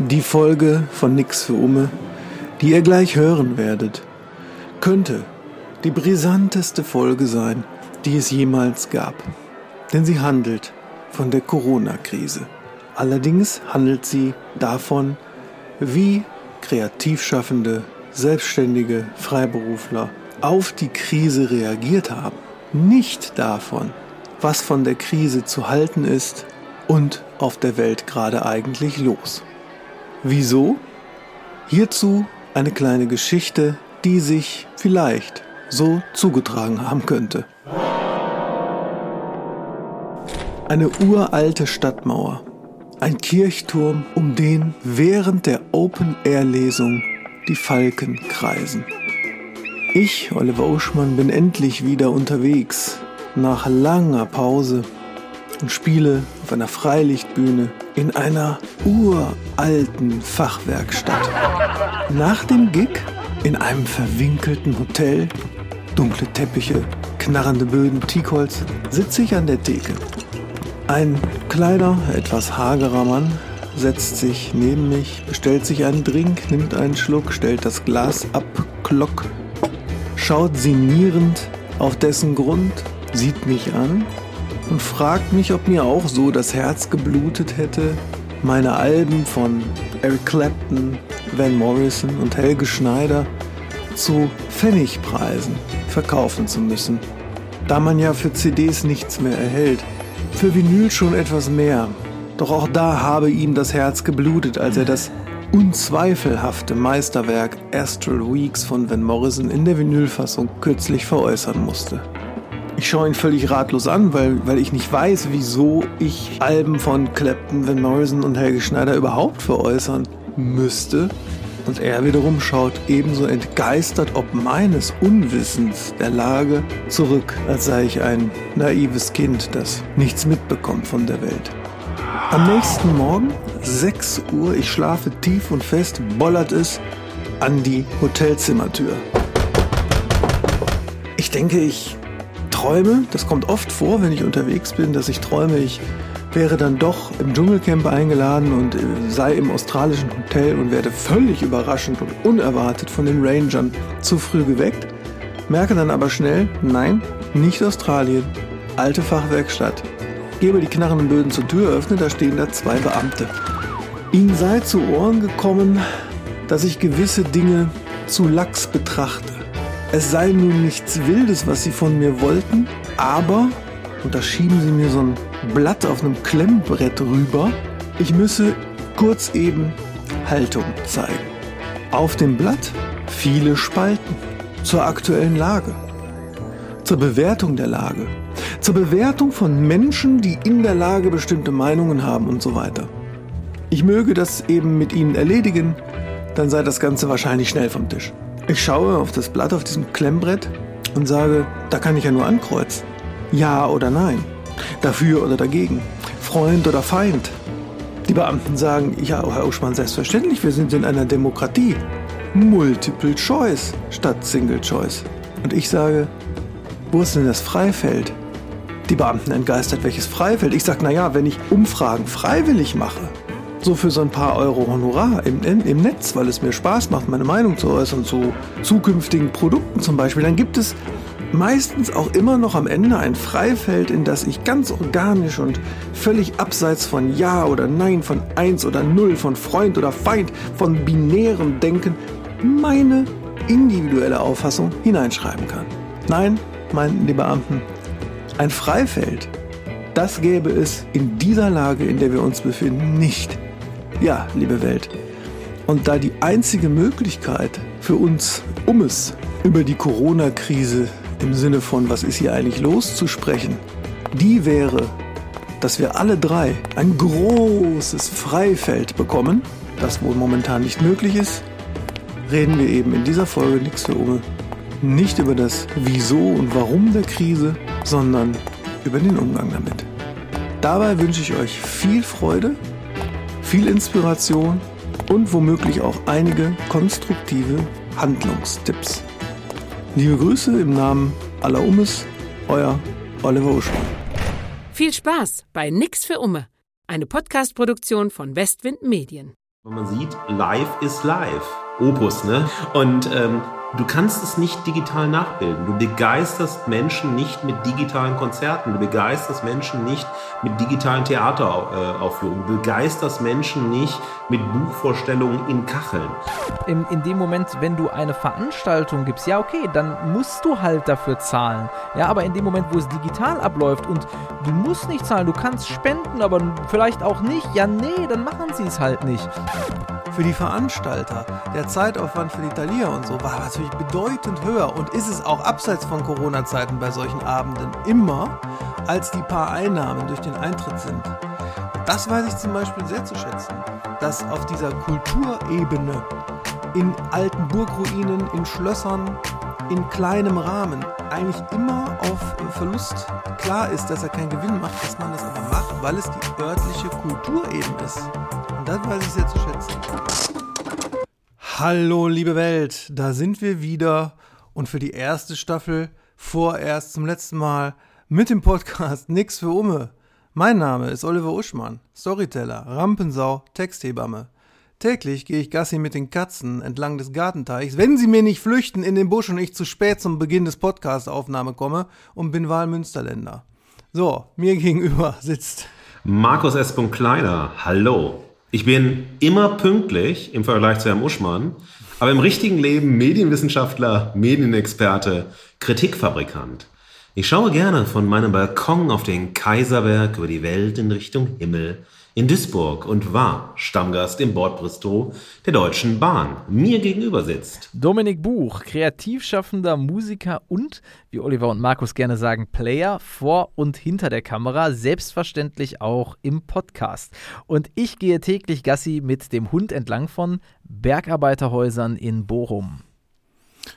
Die Folge von Nix für Umme, die ihr gleich hören werdet, könnte die brisanteste Folge sein, die es jemals gab. Denn sie handelt von der Corona-Krise. Allerdings handelt sie davon, wie Kreativschaffende, Selbstständige, Freiberufler auf die Krise reagiert haben. Nicht davon, was von der Krise zu halten ist und auf der Welt gerade eigentlich los. Wieso? Hierzu eine kleine Geschichte, die sich vielleicht so zugetragen haben könnte. Eine uralte Stadtmauer, ein Kirchturm, um den während der Open-Air-Lesung die Falken kreisen. Ich, Oliver Uschmann, bin endlich wieder unterwegs, nach langer Pause und spiele auf einer Freilichtbühne in einer uralten Fachwerkstatt. Nach dem Gig in einem verwinkelten Hotel, dunkle Teppiche, knarrende Böden, Teakholz, sitze ich an der Theke. Ein kleiner, etwas hagerer Mann setzt sich neben mich, bestellt sich einen Drink, nimmt einen Schluck, stellt das Glas ab, klock, schaut sinnierend auf dessen Grund, sieht mich an und fragt mich, ob mir auch so das Herz geblutet hätte, meine Alben von Eric Clapton, Van Morrison und Helge Schneider zu Pfennigpreisen verkaufen zu müssen, da man ja für CDs nichts mehr erhält, für Vinyl schon etwas mehr. Doch auch da habe ihm das Herz geblutet, als er das unzweifelhafte Meisterwerk Astral Weeks von Van Morrison in der Vinylfassung kürzlich veräußern musste. Ich schaue ihn völlig ratlos an, weil, weil ich nicht weiß, wieso ich Alben von Clapton, Van Morrison und Helge Schneider überhaupt veräußern müsste. Und er wiederum schaut ebenso entgeistert ob meines Unwissens der Lage zurück, als sei ich ein naives Kind, das nichts mitbekommt von der Welt. Am nächsten Morgen, 6 Uhr, ich schlafe tief und fest, bollert es an die Hotelzimmertür. Ich denke, ich träume, das kommt oft vor, wenn ich unterwegs bin, dass ich träume, ich wäre dann doch im Dschungelcamp eingeladen und äh, sei im australischen Hotel und werde völlig überraschend und unerwartet von den Rangern zu früh geweckt, merke dann aber schnell, nein, nicht Australien, alte Fachwerkstatt. Gebe die knarrenden Böden zur Tür, öffne, da stehen da zwei Beamte. Ihnen sei zu Ohren gekommen, dass ich gewisse Dinge zu lax betrachte. Es sei nun nichts Wildes, was sie von mir wollten, aber, und da schieben sie mir so ein Blatt auf einem Klemmbrett rüber, ich müsse kurz eben Haltung zeigen. Auf dem Blatt viele Spalten zur aktuellen Lage, zur Bewertung der Lage, zur Bewertung von Menschen, die in der Lage bestimmte Meinungen haben und so weiter. Ich möge das eben mit ihnen erledigen, dann sei das Ganze wahrscheinlich schnell vom Tisch. Ich schaue auf das Blatt auf diesem Klemmbrett und sage, da kann ich ja nur ankreuzen. Ja oder nein. Dafür oder dagegen. Freund oder Feind. Die Beamten sagen, ja, Herr Uschmann, selbstverständlich, wir sind in einer Demokratie. Multiple Choice statt Single Choice. Und ich sage, wo ist denn das Freifeld? Die Beamten entgeistert, welches Freifeld? Ich sage, naja, wenn ich Umfragen freiwillig mache, so für so ein paar Euro Honorar im, im Netz, weil es mir Spaß macht, meine Meinung zu äußern zu zukünftigen Produkten zum Beispiel, dann gibt es meistens auch immer noch am Ende ein Freifeld, in das ich ganz organisch und völlig abseits von Ja oder Nein, von Eins oder Null, von Freund oder Feind, von binärem Denken meine individuelle Auffassung hineinschreiben kann. Nein, meinten die Beamten, ein Freifeld, das gäbe es in dieser Lage, in der wir uns befinden, nicht. Ja, liebe Welt. Und da die einzige Möglichkeit für uns, um es über die Corona-Krise im Sinne von, was ist hier eigentlich los, zu sprechen, die wäre, dass wir alle drei ein großes Freifeld bekommen, das wohl momentan nicht möglich ist, reden wir eben in dieser Folge nichts für Ume nicht über das Wieso und Warum der Krise, sondern über den Umgang damit. Dabei wünsche ich euch viel Freude viel Inspiration und womöglich auch einige konstruktive Handlungstipps. Liebe Grüße im Namen aller Ummes, euer Oliver Uschmann. Viel Spaß bei Nix für Umme, eine Podcast-Produktion von Westwind Medien. Man sieht, live ist live. Opus, ne? Und ähm, du kannst es nicht digital nachbilden. Du begeisterst Menschen nicht mit digitalen Konzerten. Du begeisterst Menschen nicht mit digitalen Theateraufführungen. Du begeisterst Menschen nicht mit Buchvorstellungen in Kacheln. In, in dem Moment, wenn du eine Veranstaltung gibst, ja okay, dann musst du halt dafür zahlen. Ja, aber in dem Moment, wo es digital abläuft und du musst nicht zahlen, du kannst spenden, aber vielleicht auch nicht, ja nee, dann machen sie es halt nicht. Für die Veranstalter, der Zeitaufwand für die Thalia und so war natürlich bedeutend höher und ist es auch abseits von Corona-Zeiten bei solchen Abenden immer, als die paar Einnahmen durch den Eintritt sind. Das weiß ich zum Beispiel sehr zu schätzen, dass auf dieser Kulturebene in alten Burgruinen, in Schlössern, in kleinem Rahmen eigentlich immer auf Verlust klar ist, dass er keinen Gewinn macht, dass man das aber macht, weil es die örtliche Kultur eben ist. Das weiß ich sehr zu schätzen. Hallo, liebe Welt, da sind wir wieder und für die erste Staffel vorerst zum letzten Mal mit dem Podcast Nix für Umme. Mein Name ist Oliver Uschmann, Storyteller, Rampensau, Texthebamme. Täglich gehe ich Gassi mit den Katzen entlang des Gartenteichs, wenn sie mir nicht flüchten in den Busch und ich zu spät zum Beginn des Podcast-Aufnahme komme und bin Wahlmünsterländer. So, mir gegenüber sitzt Markus S. Kleiner, hallo. Ich bin immer pünktlich im Vergleich zu Herrn Uschmann, aber im richtigen Leben Medienwissenschaftler, Medienexperte, Kritikfabrikant. Ich schaue gerne von meinem Balkon auf den Kaiserberg über die Welt in Richtung Himmel in Duisburg und war Stammgast im Bordbistro der Deutschen Bahn. Mir gegenüber sitzt Dominik Buch, kreativschaffender Musiker und, wie Oliver und Markus gerne sagen, Player vor und hinter der Kamera, selbstverständlich auch im Podcast. Und ich gehe täglich Gassi mit dem Hund entlang von Bergarbeiterhäusern in Bochum.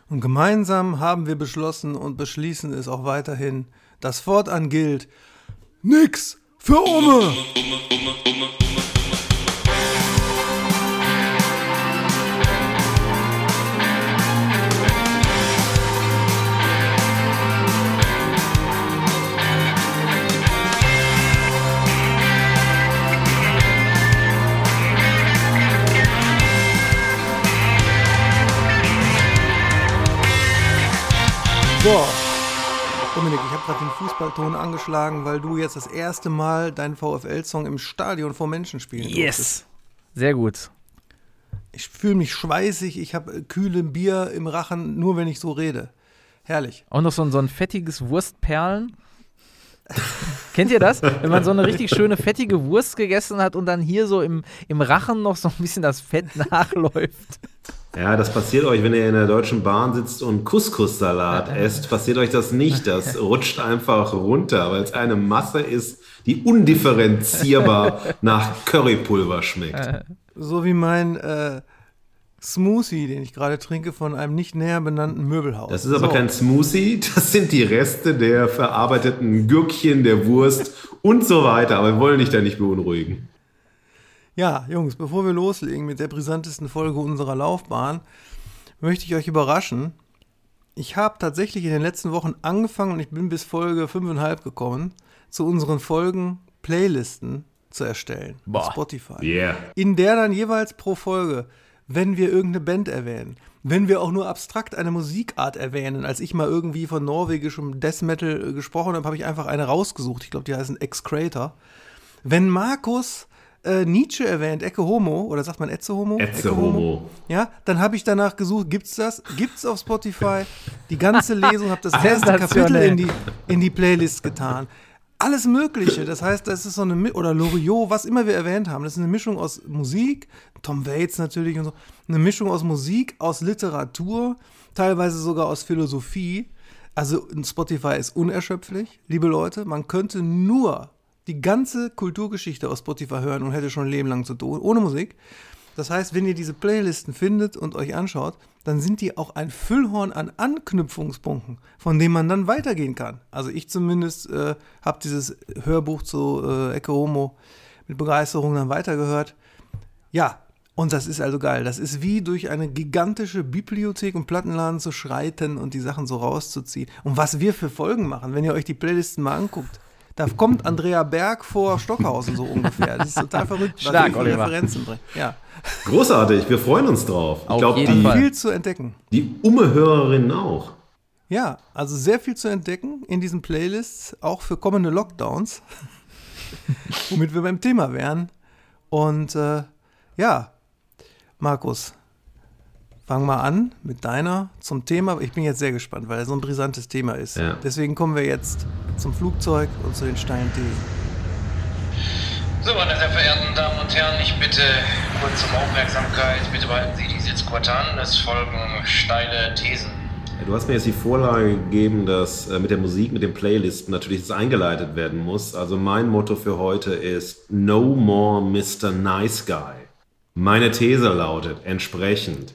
Und gemeinsam haben wir beschlossen und beschließen es auch weiterhin, dass fortan gilt, nix für Umme. So, Dominik, ich habe gerade den Fußballton angeschlagen, weil du jetzt das erste Mal deinen VfL-Song im Stadion vor Menschen spielen Yes! durftest. Sehr gut. Ich fühle mich schweißig, ich habe kühle Bier im Rachen, nur wenn ich so rede. Herrlich. Auch noch so ein, so ein fettiges Wurstperlen. Kennt ihr das? Wenn man so eine richtig schöne fettige Wurst gegessen hat und dann hier so im, im Rachen noch so ein bisschen das Fett nachläuft. Ja, das passiert euch, wenn ihr in der Deutschen Bahn sitzt und Couscous-Salat esst. Passiert euch das nicht. Das rutscht einfach runter, weil es eine Masse ist, die undifferenzierbar nach Currypulver schmeckt. So wie mein äh, Smoothie, den ich gerade trinke, von einem nicht näher benannten Möbelhaus. Das ist aber so. kein Smoothie, das sind die Reste der verarbeiteten Gürkchen, der Wurst und so weiter. Aber wir wollen dich da nicht beunruhigen. Ja, Jungs, bevor wir loslegen mit der brisantesten Folge unserer Laufbahn, möchte ich euch überraschen. Ich habe tatsächlich in den letzten Wochen angefangen und ich bin bis Folge 5,5 gekommen, zu unseren Folgen Playlisten zu erstellen. Boah. Auf Spotify. Yeah. In der dann jeweils pro Folge, wenn wir irgendeine Band erwähnen, wenn wir auch nur abstrakt eine Musikart erwähnen, als ich mal irgendwie von norwegischem Death Metal äh, gesprochen habe, habe ich einfach eine rausgesucht. Ich glaube, die heißen Excrator. Wenn Markus äh, Nietzsche erwähnt, Ecke Homo, oder sagt man Etze Homo? Etze Ecce Homo. Ja, dann habe ich danach gesucht, gibt's das? Gibt's auf Spotify? Die ganze Lesung, habe das erste Kapitel in die, in die Playlist getan. Alles Mögliche. Das heißt, das ist so eine, oder Loriot, was immer wir erwähnt haben. Das ist eine Mischung aus Musik, Tom Waits natürlich und so. Eine Mischung aus Musik, aus Literatur, teilweise sogar aus Philosophie. Also Spotify ist unerschöpflich, liebe Leute. Man könnte nur die ganze Kulturgeschichte aus Spotify hören und hätte schon ein Leben lang zu tun, ohne Musik. Das heißt, wenn ihr diese Playlisten findet und euch anschaut, dann sind die auch ein Füllhorn an Anknüpfungspunkten, von denen man dann weitergehen kann. Also ich zumindest äh, habe dieses Hörbuch zu äh, Ecke Homo mit Begeisterung dann weitergehört. Ja, und das ist also geil. Das ist wie durch eine gigantische Bibliothek und Plattenladen zu schreiten und die Sachen so rauszuziehen. Und was wir für Folgen machen, wenn ihr euch die Playlisten mal anguckt, Da kommt Andrea Berg vor Stockhausen so ungefähr. Das ist total verrückt, Stark, was Oliver. Referenzen bringt. Ja. Großartig, wir freuen uns drauf. Auf ich glaube, jeden die, Fall. Viel zu entdecken. die Umme-Hörerinnen auch. Ja, also sehr viel zu entdecken in diesen Playlists, auch für kommende Lockdowns, womit wir beim Thema wären. Und äh, ja, Markus, fang mal an mit deiner zum Thema. Ich bin jetzt sehr gespannt, weil er so ein brisantes Thema ist. Ja. Deswegen kommen wir jetzt zum Flugzeug und zu den steilen Thesen. So, meine sehr verehrten Damen und Herren, ich bitte kurz um Aufmerksamkeit. Bitte behalten Sie die Sitzquote an. Es folgen steile Thesen. Du hast mir jetzt die Vorlage gegeben, dass äh, mit der Musik, mit den Playlisten natürlich das eingeleitet werden muss. Also mein Motto für heute ist No more Mr. Nice Guy. Meine These lautet entsprechend,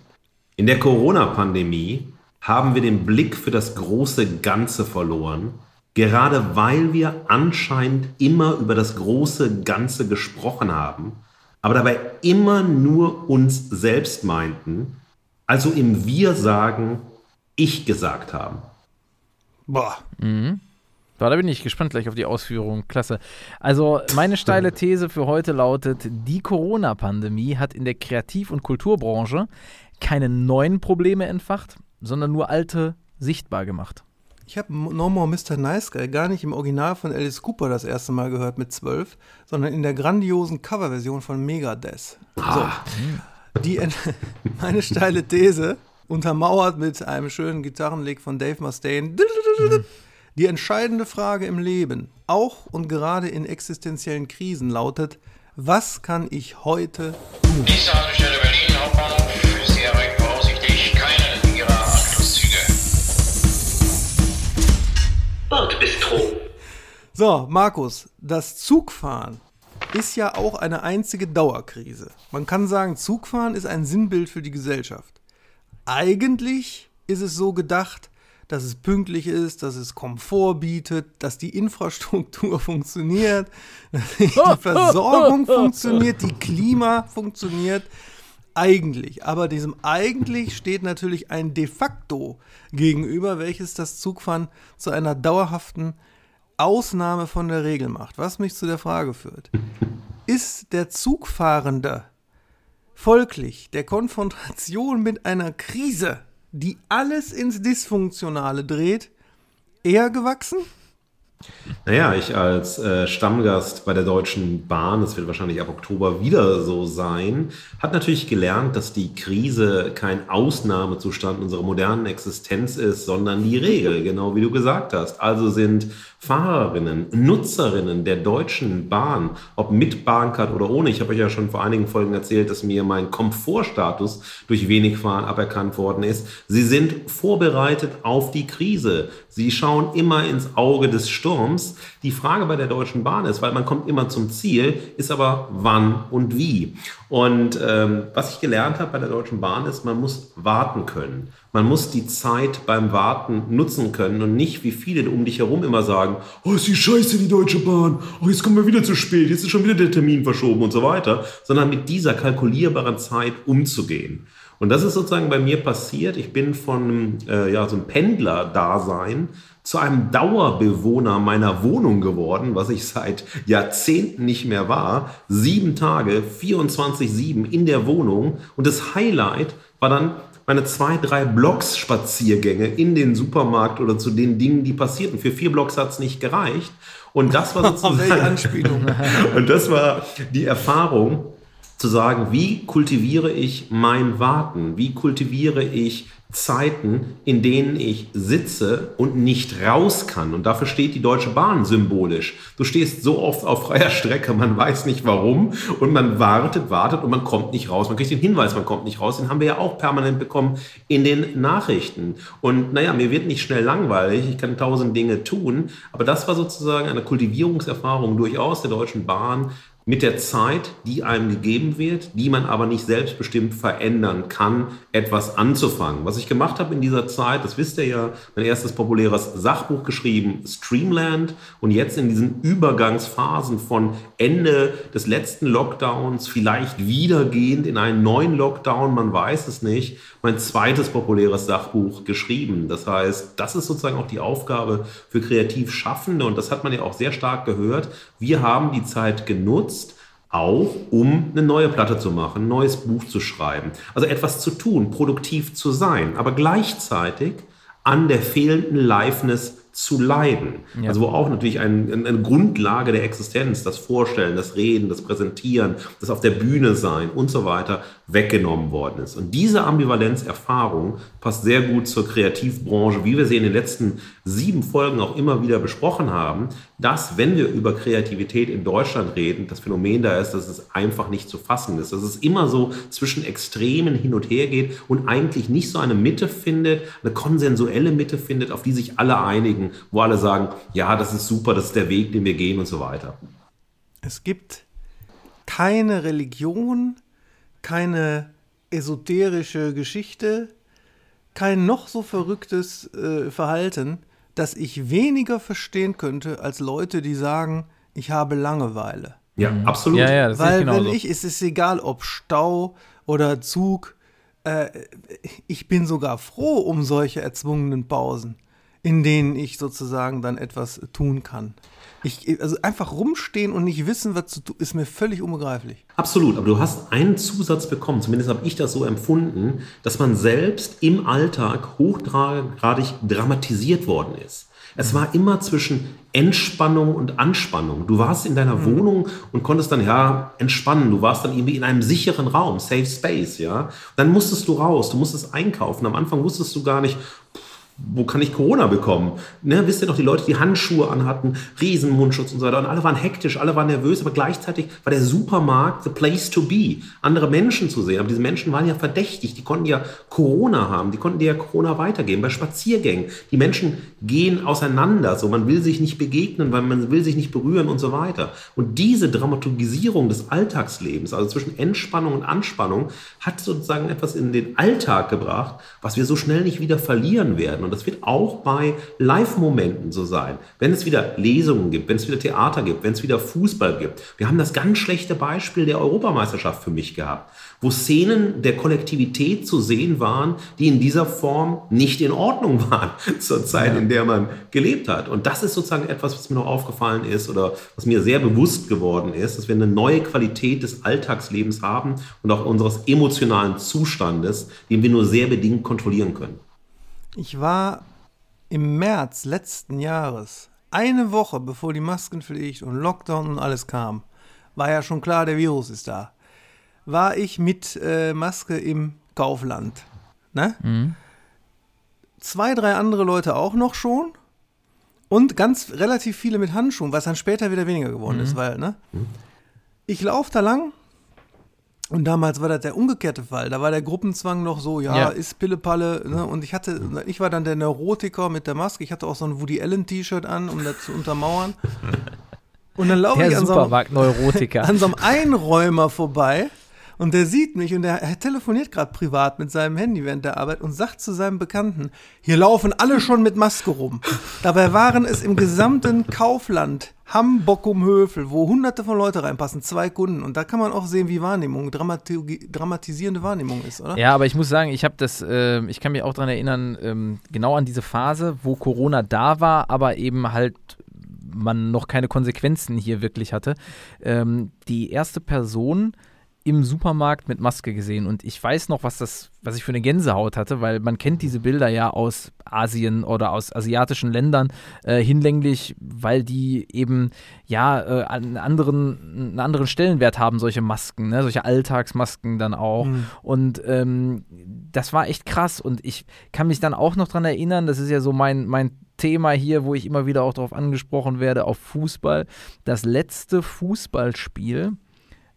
in der Corona-Pandemie haben wir den Blick für das große Ganze verloren, gerade weil wir anscheinend immer über das große Ganze gesprochen haben, aber dabei immer nur uns selbst meinten, also im Wir sagen, ich gesagt haben. Boah, So, da bin ich gespannt gleich auf die Ausführungen. Klasse. Also, meine steile These für heute lautet: Die Corona-Pandemie hat in der Kreativ- und Kulturbranche keine neuen Probleme entfacht, sondern nur alte sichtbar gemacht. ich habe No More Mr. Nice Guy gar nicht im Original von Alice Cooper das erste Mal gehört mit zwölf, sondern in der grandiosen Coverversion von Megadeth. So, die ent- meine steile These, untermauert mit einem schönen Gitarrenlick von Dave Mustaine. Die entscheidende Frage im Leben, auch und gerade in existenziellen Krisen, lautet: Was kann ich heute tun? Nächste Haltestelle So, Markus, das Zugfahren ist ja auch eine einzige Dauerkrise. Man kann sagen, Zugfahren ist ein Sinnbild für die Gesellschaft. Eigentlich ist es so gedacht, dass es pünktlich ist, dass es Komfort bietet, dass die Infrastruktur funktioniert, dass die Versorgung funktioniert, die Klima funktioniert. Eigentlich. Aber diesem eigentlich steht natürlich ein de facto gegenüber, welches das Zugfahren zu einer dauerhaften Ausnahme von der Regel macht. Was mich zu der Frage führt. Ist der Zugfahrende folglich der Konfrontation mit einer Krise, die alles ins Dysfunktionale dreht, eher gewachsen? Naja, ich als äh, Stammgast bei der Deutschen Bahn, das wird wahrscheinlich ab Oktober wieder so sein, hat natürlich gelernt, dass die Krise kein Ausnahmezustand unserer modernen Existenz ist, sondern die Regel, genau wie du gesagt hast. Also sind Fahrerinnen, Nutzerinnen der Deutschen Bahn, ob mit Bahncard oder ohne, ich habe euch ja schon vor einigen Folgen erzählt, dass mir mein Komfortstatus durch wenig Fahren aberkannt worden ist. Sie sind vorbereitet auf die Krise. Sie schauen immer ins Auge des Sturms. Die Frage bei der Deutschen Bahn ist, weil man kommt immer zum Ziel, ist aber wann und wie. Und ähm, was ich gelernt habe bei der Deutschen Bahn ist, man muss warten können. Man muss die Zeit beim Warten nutzen können und nicht, wie viele um dich herum immer sagen, oh, ist die Scheiße, die Deutsche Bahn, oh, jetzt kommen wir wieder zu spät, jetzt ist schon wieder der Termin verschoben und so weiter, sondern mit dieser kalkulierbaren Zeit umzugehen. Und das ist sozusagen bei mir passiert. Ich bin von äh, ja, so einem Pendler-Dasein zu einem Dauerbewohner meiner Wohnung geworden, was ich seit Jahrzehnten nicht mehr war. Sieben Tage, 24-7 in der Wohnung. Und das Highlight war dann meine zwei, drei Blocks-Spaziergänge in den Supermarkt oder zu den Dingen, die passierten. Für vier Blocks hat es nicht gereicht. Und das war sozusagen Anspielung. und das war die Erfahrung, zu sagen, wie kultiviere ich mein Warten? Wie kultiviere ich Zeiten, in denen ich sitze und nicht raus kann? Und dafür steht die Deutsche Bahn symbolisch. Du stehst so oft auf freier Strecke, man weiß nicht warum und man wartet, wartet und man kommt nicht raus. Man kriegt den Hinweis, man kommt nicht raus. Den haben wir ja auch permanent bekommen in den Nachrichten. Und naja, mir wird nicht schnell langweilig, ich kann tausend Dinge tun, aber das war sozusagen eine Kultivierungserfahrung durchaus der Deutschen Bahn, mit der Zeit, die einem gegeben wird, die man aber nicht selbstbestimmt verändern kann, etwas anzufangen. Was ich gemacht habe in dieser Zeit, das wisst ihr ja, mein erstes populäres Sachbuch geschrieben, Streamland, und jetzt in diesen Übergangsphasen von Ende des letzten Lockdowns, vielleicht wiedergehend in einen neuen Lockdown, man weiß es nicht, mein zweites populäres Sachbuch geschrieben. Das heißt, das ist sozusagen auch die Aufgabe für kreativ Schaffende und das hat man ja auch sehr stark gehört. Wir haben die Zeit genutzt, auch um eine neue Platte zu machen, ein neues Buch zu schreiben. Also etwas zu tun, produktiv zu sein, aber gleichzeitig an der fehlenden Liveness zu leiden. Ja. Also wo auch natürlich ein, eine Grundlage der Existenz, das Vorstellen, das Reden, das Präsentieren, das auf der Bühne sein und so weiter weggenommen worden ist. Und diese Ambivalenzerfahrung passt sehr gut zur Kreativbranche, wie wir sie in den letzten sieben Folgen auch immer wieder besprochen haben, dass, wenn wir über Kreativität in Deutschland reden, das Phänomen da ist, dass es einfach nicht zu fassen ist, dass es immer so zwischen Extremen hin und her geht und eigentlich nicht so eine Mitte findet, eine konsensuelle Mitte findet, auf die sich alle einigen, wo alle sagen, ja, das ist super, das ist der Weg, den wir gehen und so weiter. Es gibt keine Religion, keine esoterische Geschichte, kein noch so verrücktes äh, Verhalten, das ich weniger verstehen könnte als Leute, die sagen, ich habe Langeweile. Ja, mhm. absolut. Ja, ja, Weil wenn ich, es ist egal, ob Stau oder Zug, äh, ich bin sogar froh um solche erzwungenen Pausen, in denen ich sozusagen dann etwas tun kann. Ich, also einfach rumstehen und nicht wissen, was zu tun, ist mir völlig unbegreiflich. Absolut, aber du hast einen Zusatz bekommen, zumindest habe ich das so empfunden, dass man selbst im Alltag hochgradig dramatisiert worden ist. Es war immer zwischen Entspannung und Anspannung. Du warst in deiner mhm. Wohnung und konntest dann ja entspannen. Du warst dann irgendwie in einem sicheren Raum, Safe Space, ja. Dann musstest du raus, du musstest einkaufen. Am Anfang wusstest du gar nicht, wo kann ich Corona bekommen? Ne, wisst ihr noch, die Leute, die Handschuhe anhatten, Riesenmundschutz und so weiter. Und alle waren hektisch, alle waren nervös, aber gleichzeitig war der Supermarkt the place to be, andere Menschen zu sehen. Aber diese Menschen waren ja verdächtig, die konnten ja Corona haben, die konnten dir ja Corona weitergeben. Bei Spaziergängen, die Menschen gehen auseinander, so man will sich nicht begegnen, weil man will sich nicht berühren und so weiter. Und diese Dramaturgisierung des Alltagslebens, also zwischen Entspannung und Anspannung, hat sozusagen etwas in den Alltag gebracht, was wir so schnell nicht wieder verlieren werden. Und das wird auch bei Live-Momenten so sein. Wenn es wieder Lesungen gibt, wenn es wieder Theater gibt, wenn es wieder Fußball gibt. Wir haben das ganz schlechte Beispiel der Europameisterschaft für mich gehabt, wo Szenen der Kollektivität zu sehen waren, die in dieser Form nicht in Ordnung waren zur Zeit, in der man gelebt hat. Und das ist sozusagen etwas, was mir noch aufgefallen ist oder was mir sehr bewusst geworden ist, dass wir eine neue Qualität des Alltagslebens haben und auch unseres emotionalen Zustandes, den wir nur sehr bedingt kontrollieren können. Ich war im März letzten Jahres, eine Woche bevor die Maskenpflicht und Lockdown und alles kam, war ja schon klar, der Virus ist da, war ich mit äh, Maske im Kaufland. Ne? Mhm. Zwei, drei andere Leute auch noch schon. Und ganz relativ viele mit Handschuhen, was dann später wieder weniger geworden mhm. ist, weil, ne? Mhm. Ich laufe da lang und damals war das der umgekehrte Fall. Da war der Gruppenzwang noch so, ja, ja. ist Pillepalle. Ne? Und ich hatte, ich war dann der Neurotiker mit der Maske. Ich hatte auch so ein Woody Allen T-Shirt an, um das zu untermauern. Und dann laufe ich an so, einem, an so einem Einräumer vorbei und der sieht mich und der telefoniert gerade privat mit seinem Handy während der Arbeit und sagt zu seinem Bekannten, hier laufen alle schon mit Maske rum. Dabei waren es im gesamten Kaufland Hambockum-Höfel, wo hunderte von Leuten reinpassen, zwei Kunden. Und da kann man auch sehen, wie Wahrnehmung, dramatisierende Wahrnehmung ist, oder? Ja, aber ich muss sagen, ich habe das, äh, ich kann mich auch daran erinnern, ähm, genau an diese Phase, wo Corona da war, aber eben halt man noch keine Konsequenzen hier wirklich hatte. Ähm, die erste Person, im Supermarkt mit Maske gesehen und ich weiß noch, was das, was ich für eine Gänsehaut hatte, weil man kennt diese Bilder ja aus Asien oder aus asiatischen Ländern äh, hinlänglich, weil die eben ja äh, einen anderen, einen anderen Stellenwert haben, solche Masken, ne? solche Alltagsmasken dann auch. Mhm. Und ähm, das war echt krass und ich kann mich dann auch noch daran erinnern, das ist ja so mein, mein Thema hier, wo ich immer wieder auch darauf angesprochen werde, auf Fußball. Das letzte Fußballspiel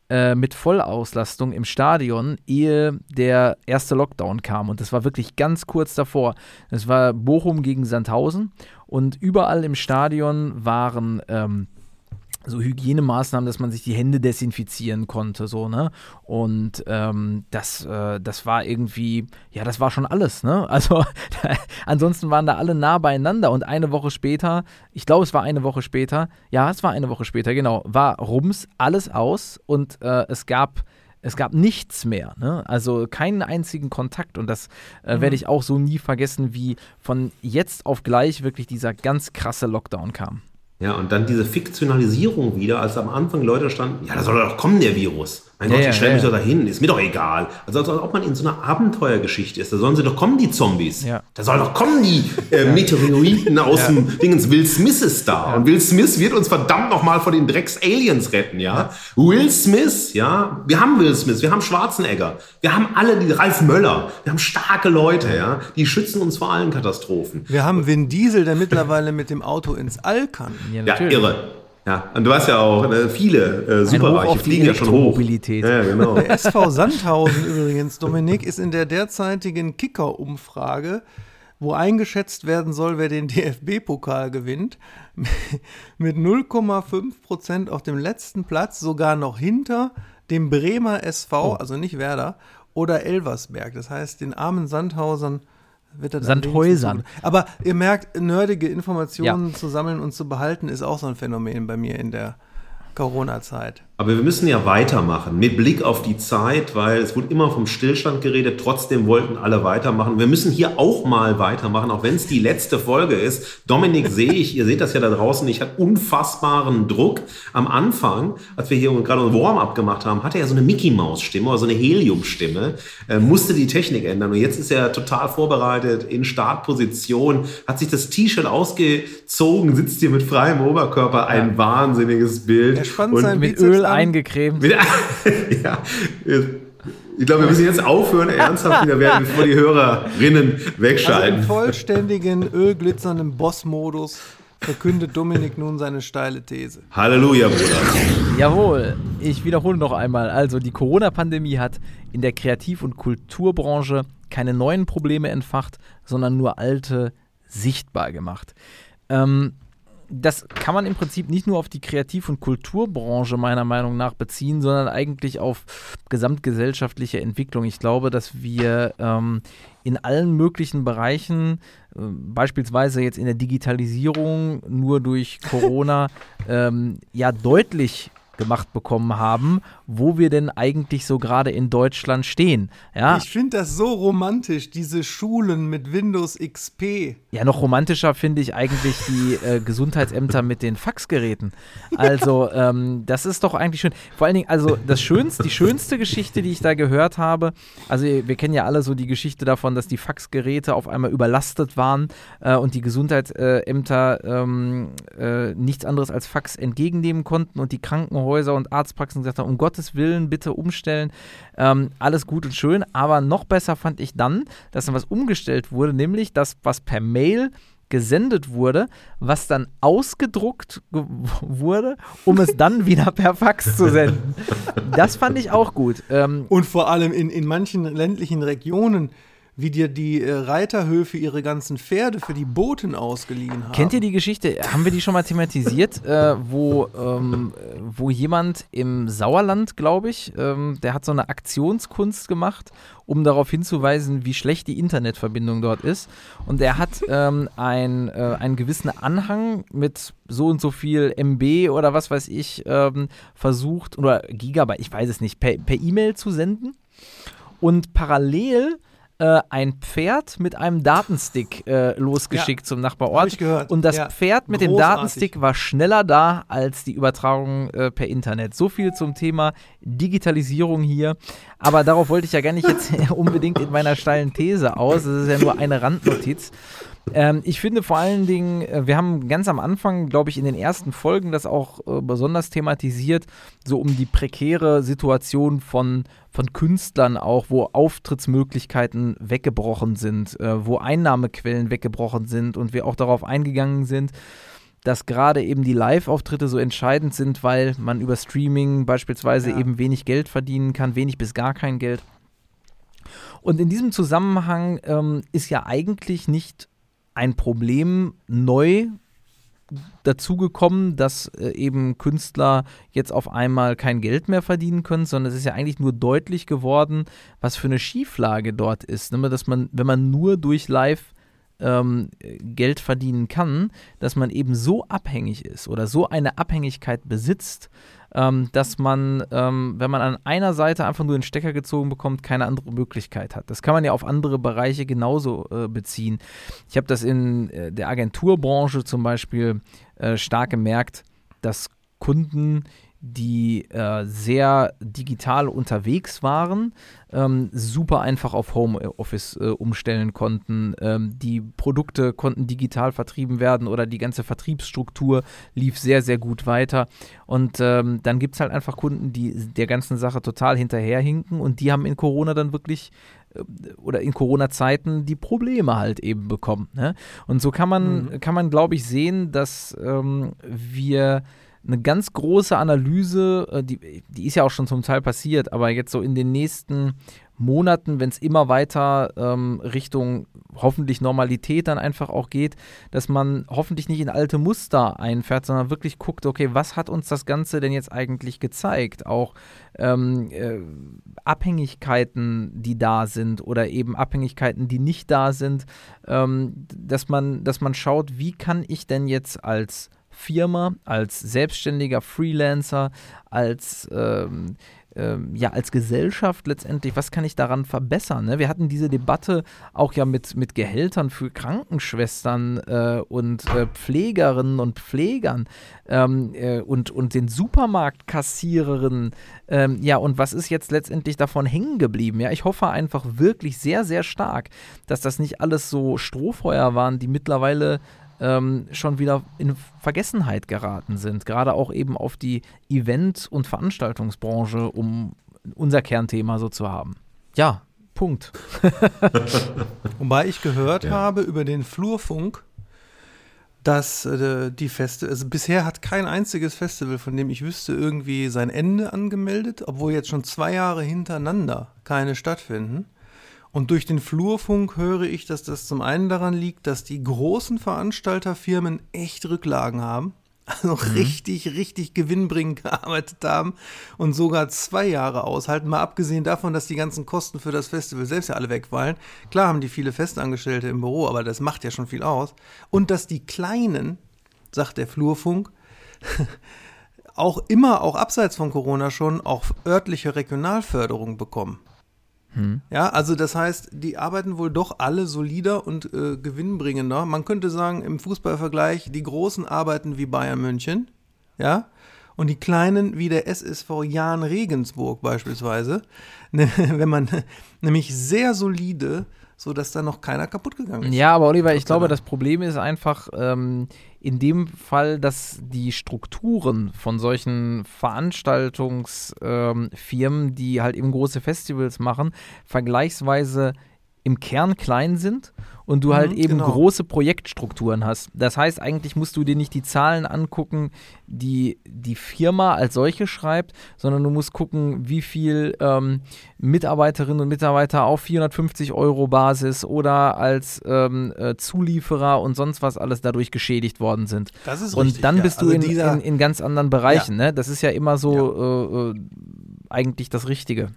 äh, mit Vollauslastung im Stadion, ehe der erste Lockdown kam. Und das war wirklich ganz kurz davor. Es war Bochum gegen Sandhausen und überall im Stadion waren ähm, so Hygienemaßnahmen, dass man sich die Hände desinfizieren konnte, so, ne? Und ähm, das, äh, das war irgendwie, ja, das war schon alles, ne? Also ansonsten waren da alle nah beieinander und eine Woche später, ich glaube, es war eine Woche später, ja, es war eine Woche später, genau, war rums alles aus und äh, es gab es gab nichts mehr, ne? also keinen einzigen Kontakt und das äh, werde ich auch so nie vergessen, wie von jetzt auf gleich wirklich dieser ganz krasse Lockdown kam. Ja, und dann diese Fiktionalisierung wieder, als am Anfang Leute standen, ja, da soll doch kommen, der Virus. Mein Ja, Gott, ja, ich stelle ja, mich ja. doch dahin, ist mir doch egal. Also als ob man in so einer Abenteuergeschichte ist, da sollen sie doch kommen, die Zombies. Ja. Da sollen doch kommen, die äh, Meteoriten aus dem Dingens. Will Smith ist da. Und Will Smith wird uns verdammt nochmal vor den Drecks-Aliens retten, ja? Will Smith, ja? Wir haben Will Smith, wir haben Schwarzenegger, wir haben alle, die Ralf Möller, wir haben starke Leute, ja? Die schützen uns vor allen Katastrophen. Wir haben Vin Diesel, der mittlerweile mit dem Auto ins All kann. Ja, irre. Ja, und du weißt ja auch, äh, viele äh, Superreiche fliegen ja schon hoch. Ja, genau. Der SV Sandhausen übrigens, Dominik, ist in der derzeitigen Kicker-Umfrage, wo eingeschätzt werden soll, wer den DFB-Pokal gewinnt, mit 0,5 Prozent auf dem letzten Platz, sogar noch hinter dem Bremer SV, also nicht Werder, oder Elversberg. Das heißt, den armen Sandhausern wird er Sandhäusern. Aber ihr merkt, nerdige Informationen zu sammeln und zu behalten, ist auch so ein Phänomen bei mir in der Corona-Zeit. Aber wir müssen ja weitermachen, mit Blick auf die Zeit, weil es wurde immer vom Stillstand geredet, trotzdem wollten alle weitermachen. Wir müssen hier auch mal weitermachen, auch wenn es die letzte Folge ist. Dominik sehe ich, ihr seht das ja da draußen, ich hatte unfassbaren Druck. Am Anfang, als wir hier gerade einen Warm-up gemacht haben, hatte er so eine Mickey-Maus-Stimme oder so eine Helium-Stimme, äh, musste die Technik ändern. Und jetzt ist er total vorbereitet, in Startposition, hat sich das T-Shirt ausgezogen, sitzt hier mit freiem Oberkörper, ein wahnsinniges Bild. Er spannt Und sein Öl an. eingecremt. mit, ja, ich glaube, wir müssen jetzt aufhören, ernsthaft wieder werden, bevor die Hörerinnen Also im wegschalten. vollständigen, ölglitzernden Boss-Modus verkündet Dominik nun seine steile These. Halleluja, Bruder. Jawohl, ich wiederhole noch einmal. Also die Corona-Pandemie hat in der Kreativ- und Kulturbranche keine neuen Probleme entfacht, sondern nur alte sichtbar gemacht. Ähm, das kann man im Prinzip nicht nur auf die Kreativ- und Kulturbranche meiner Meinung nach beziehen, sondern eigentlich auf gesamtgesellschaftliche Entwicklung. Ich glaube, dass wir ähm, in allen möglichen Bereichen, äh, beispielsweise jetzt in der Digitalisierung, nur durch Corona, ähm, ja deutlich gemacht bekommen haben, wo wir denn eigentlich so gerade in Deutschland stehen. Ja, Ich finde das so romantisch, diese Schulen mit Windows XP. Ja, noch romantischer finde ich eigentlich die äh, Gesundheitsämter mit den Faxgeräten. Also, ähm, das ist doch eigentlich schön. Vor allen Dingen, also das schönste, die schönste Geschichte, die ich da gehört habe, also wir kennen ja alle so die Geschichte davon, dass die Faxgeräte auf einmal überlastet waren äh, und die Gesundheitsämter ähm, äh, nichts anderes als Fax entgegennehmen konnten und die Krankenhäuser und Arztpraxen gesagt haben, um Gottes Willen bitte umstellen. Ähm, alles gut und schön, aber noch besser fand ich dann, dass dann was umgestellt wurde, nämlich das, was per Mail gesendet wurde, was dann ausgedruckt ge- wurde, um es dann wieder per Fax zu senden. Das fand ich auch gut. Ähm, Und vor allem in, in manchen ländlichen Regionen, wie dir die äh, Reiterhöfe ihre ganzen Pferde für die Boten ausgeliehen haben. Kennt ihr die Geschichte? Haben wir die schon mal thematisiert, äh, wo, ähm, äh, wo jemand im Sauerland, glaube ich, ähm, der hat so eine Aktionskunst gemacht, um darauf hinzuweisen, wie schlecht die Internetverbindung dort ist. Und er hat ähm, ein, äh, einen gewissen Anhang mit so und so viel MB oder was weiß ich ähm, versucht, oder Gigabyte, ich weiß es nicht, per per E-Mail zu senden. Und parallel äh, ein Pferd mit einem Datenstick äh, losgeschickt zum Nachbarort. Ich gehört. Und das Ja, Pferd mit dem großartig. Datenstick war schneller da als die Übertragung äh, per Internet. So viel zum Thema Digitalisierung hier. Aber darauf wollte ich ja gar nicht jetzt unbedingt in meiner steilen These aus. Das ist ja nur eine Randnotiz. Ähm, ich finde vor allen Dingen, äh, wir haben ganz am Anfang, glaube ich, in den ersten Folgen das auch äh, besonders thematisiert, so um die prekäre Situation von, von Künstlern auch, wo Auftrittsmöglichkeiten weggebrochen sind, äh, wo Einnahmequellen weggebrochen sind und wir auch darauf eingegangen sind, dass gerade eben die Live-Auftritte so entscheidend sind, weil man über Streaming beispielsweise Ja. eben wenig Geld verdienen kann, wenig bis gar kein Geld. Und in diesem Zusammenhang ähm, ist ja eigentlich nicht ein Problem neu dazu gekommen, dass äh, eben Künstler jetzt auf einmal kein Geld mehr verdienen können, sondern es ist ja eigentlich nur deutlich geworden, was für eine Schieflage dort ist. Ne? Dass man, wenn man nur durch Live ähm, Geld verdienen kann, dass man eben so abhängig ist oder so eine Abhängigkeit besitzt, ähm, dass man, ähm, wenn man an einer Seite einfach nur den Stecker gezogen bekommt, keine andere Möglichkeit hat. Das kann man ja auf andere Bereiche genauso äh, beziehen. Ich habe das in äh, der Agenturbranche zum Beispiel äh, stark gemerkt, dass Kunden die äh, sehr digital unterwegs waren, ähm, super einfach auf Homeoffice äh, umstellen konnten. Ähm, die Produkte konnten digital vertrieben werden oder die ganze Vertriebsstruktur lief sehr, sehr gut weiter. Und ähm, dann gibt es halt einfach Kunden, die der ganzen Sache total hinterherhinken und die haben in Corona dann wirklich äh, oder in Corona-Zeiten die Probleme halt eben bekommen. Ne? Und so kann man, mhm. kann man, glaube ich, sehen, dass ähm, wir eine ganz große Analyse, äh, die, die ist ja auch schon zum Teil passiert, aber jetzt so in den nächsten Monaten, wenn es immer weiter ähm, Richtung hoffentlich Normalität dann einfach auch geht, dass man hoffentlich nicht in alte Muster einfährt, sondern wirklich guckt, okay, was hat uns das Ganze denn jetzt eigentlich gezeigt? Auch ähm, äh, Abhängigkeiten, die da sind oder eben Abhängigkeiten, die nicht da sind, ähm, dass man, dass man schaut, wie kann ich denn jetzt als Firma, als selbstständiger Freelancer, als ähm, ähm, ja, als Gesellschaft letztendlich, was kann ich daran verbessern? Ne? Wir hatten diese Debatte auch ja mit, mit Gehältern für Krankenschwestern äh, und äh, Pflegerinnen und Pflegern ähm, äh, und, und den Supermarktkassiererinnen. Ähm, ja, und was ist jetzt letztendlich davon hängen geblieben? Ja, ich hoffe einfach wirklich sehr, sehr stark, dass das nicht alles so Strohfeuer waren, die mittlerweile ähm, schon wieder in Vergessenheit geraten sind. Gerade auch eben auf die Event- und Veranstaltungsbranche, um unser Kernthema so zu haben. Ja, Punkt. Wobei ich gehört ja. habe über den Flurfunk, dass äh, die Feste, also bisher hat kein einziges Festival, von dem ich wüsste, irgendwie sein Ende angemeldet, obwohl jetzt schon zwei Jahre hintereinander keine stattfinden. Und durch den Flurfunk höre ich, dass das zum einen daran liegt, dass die großen Veranstalterfirmen echt Rücklagen haben. Also mhm. richtig, richtig gewinnbringend gearbeitet haben und sogar zwei Jahre aushalten. Mal abgesehen davon, dass die ganzen Kosten für das Festival selbst ja alle wegfallen. Klar haben die viele Festangestellte im Büro, aber das macht ja schon viel aus. Und dass die Kleinen, sagt der Flurfunk, auch immer, auch abseits von Corona schon, auch örtliche Regionalförderung bekommen. Hm. Ja, also das heißt, die arbeiten wohl doch alle solider und äh, gewinnbringender. Man könnte sagen, im Fußballvergleich, die Großen arbeiten wie Bayern München, ja, und die Kleinen wie der SSV Jan Regensburg beispielsweise. Wenn man nämlich sehr solide so dass da noch keiner kaputt gegangen ist. Ja, aber Oliver, ich glaube, das Problem ist einfach ähm, in dem Fall, dass die Strukturen von solchen Veranstaltungsfirmen, ähm, die halt eben große Festivals machen, vergleichsweise im Kern klein sind und du halt mhm, eben genau. große Projektstrukturen hast. Das heißt, eigentlich musst du dir nicht die Zahlen angucken, die die Firma als solche schreibt, sondern du musst gucken, wie viel ähm, Mitarbeiterinnen und Mitarbeiter auf 450 Euro Basis oder als ähm, äh, Zulieferer und sonst was alles dadurch geschädigt worden sind. Das ist und richtig, dann ja. bist du also in, in, in, ganz anderen Bereichen. Ja. Ne? Das ist ja immer so ja. Äh, äh, eigentlich das Richtige.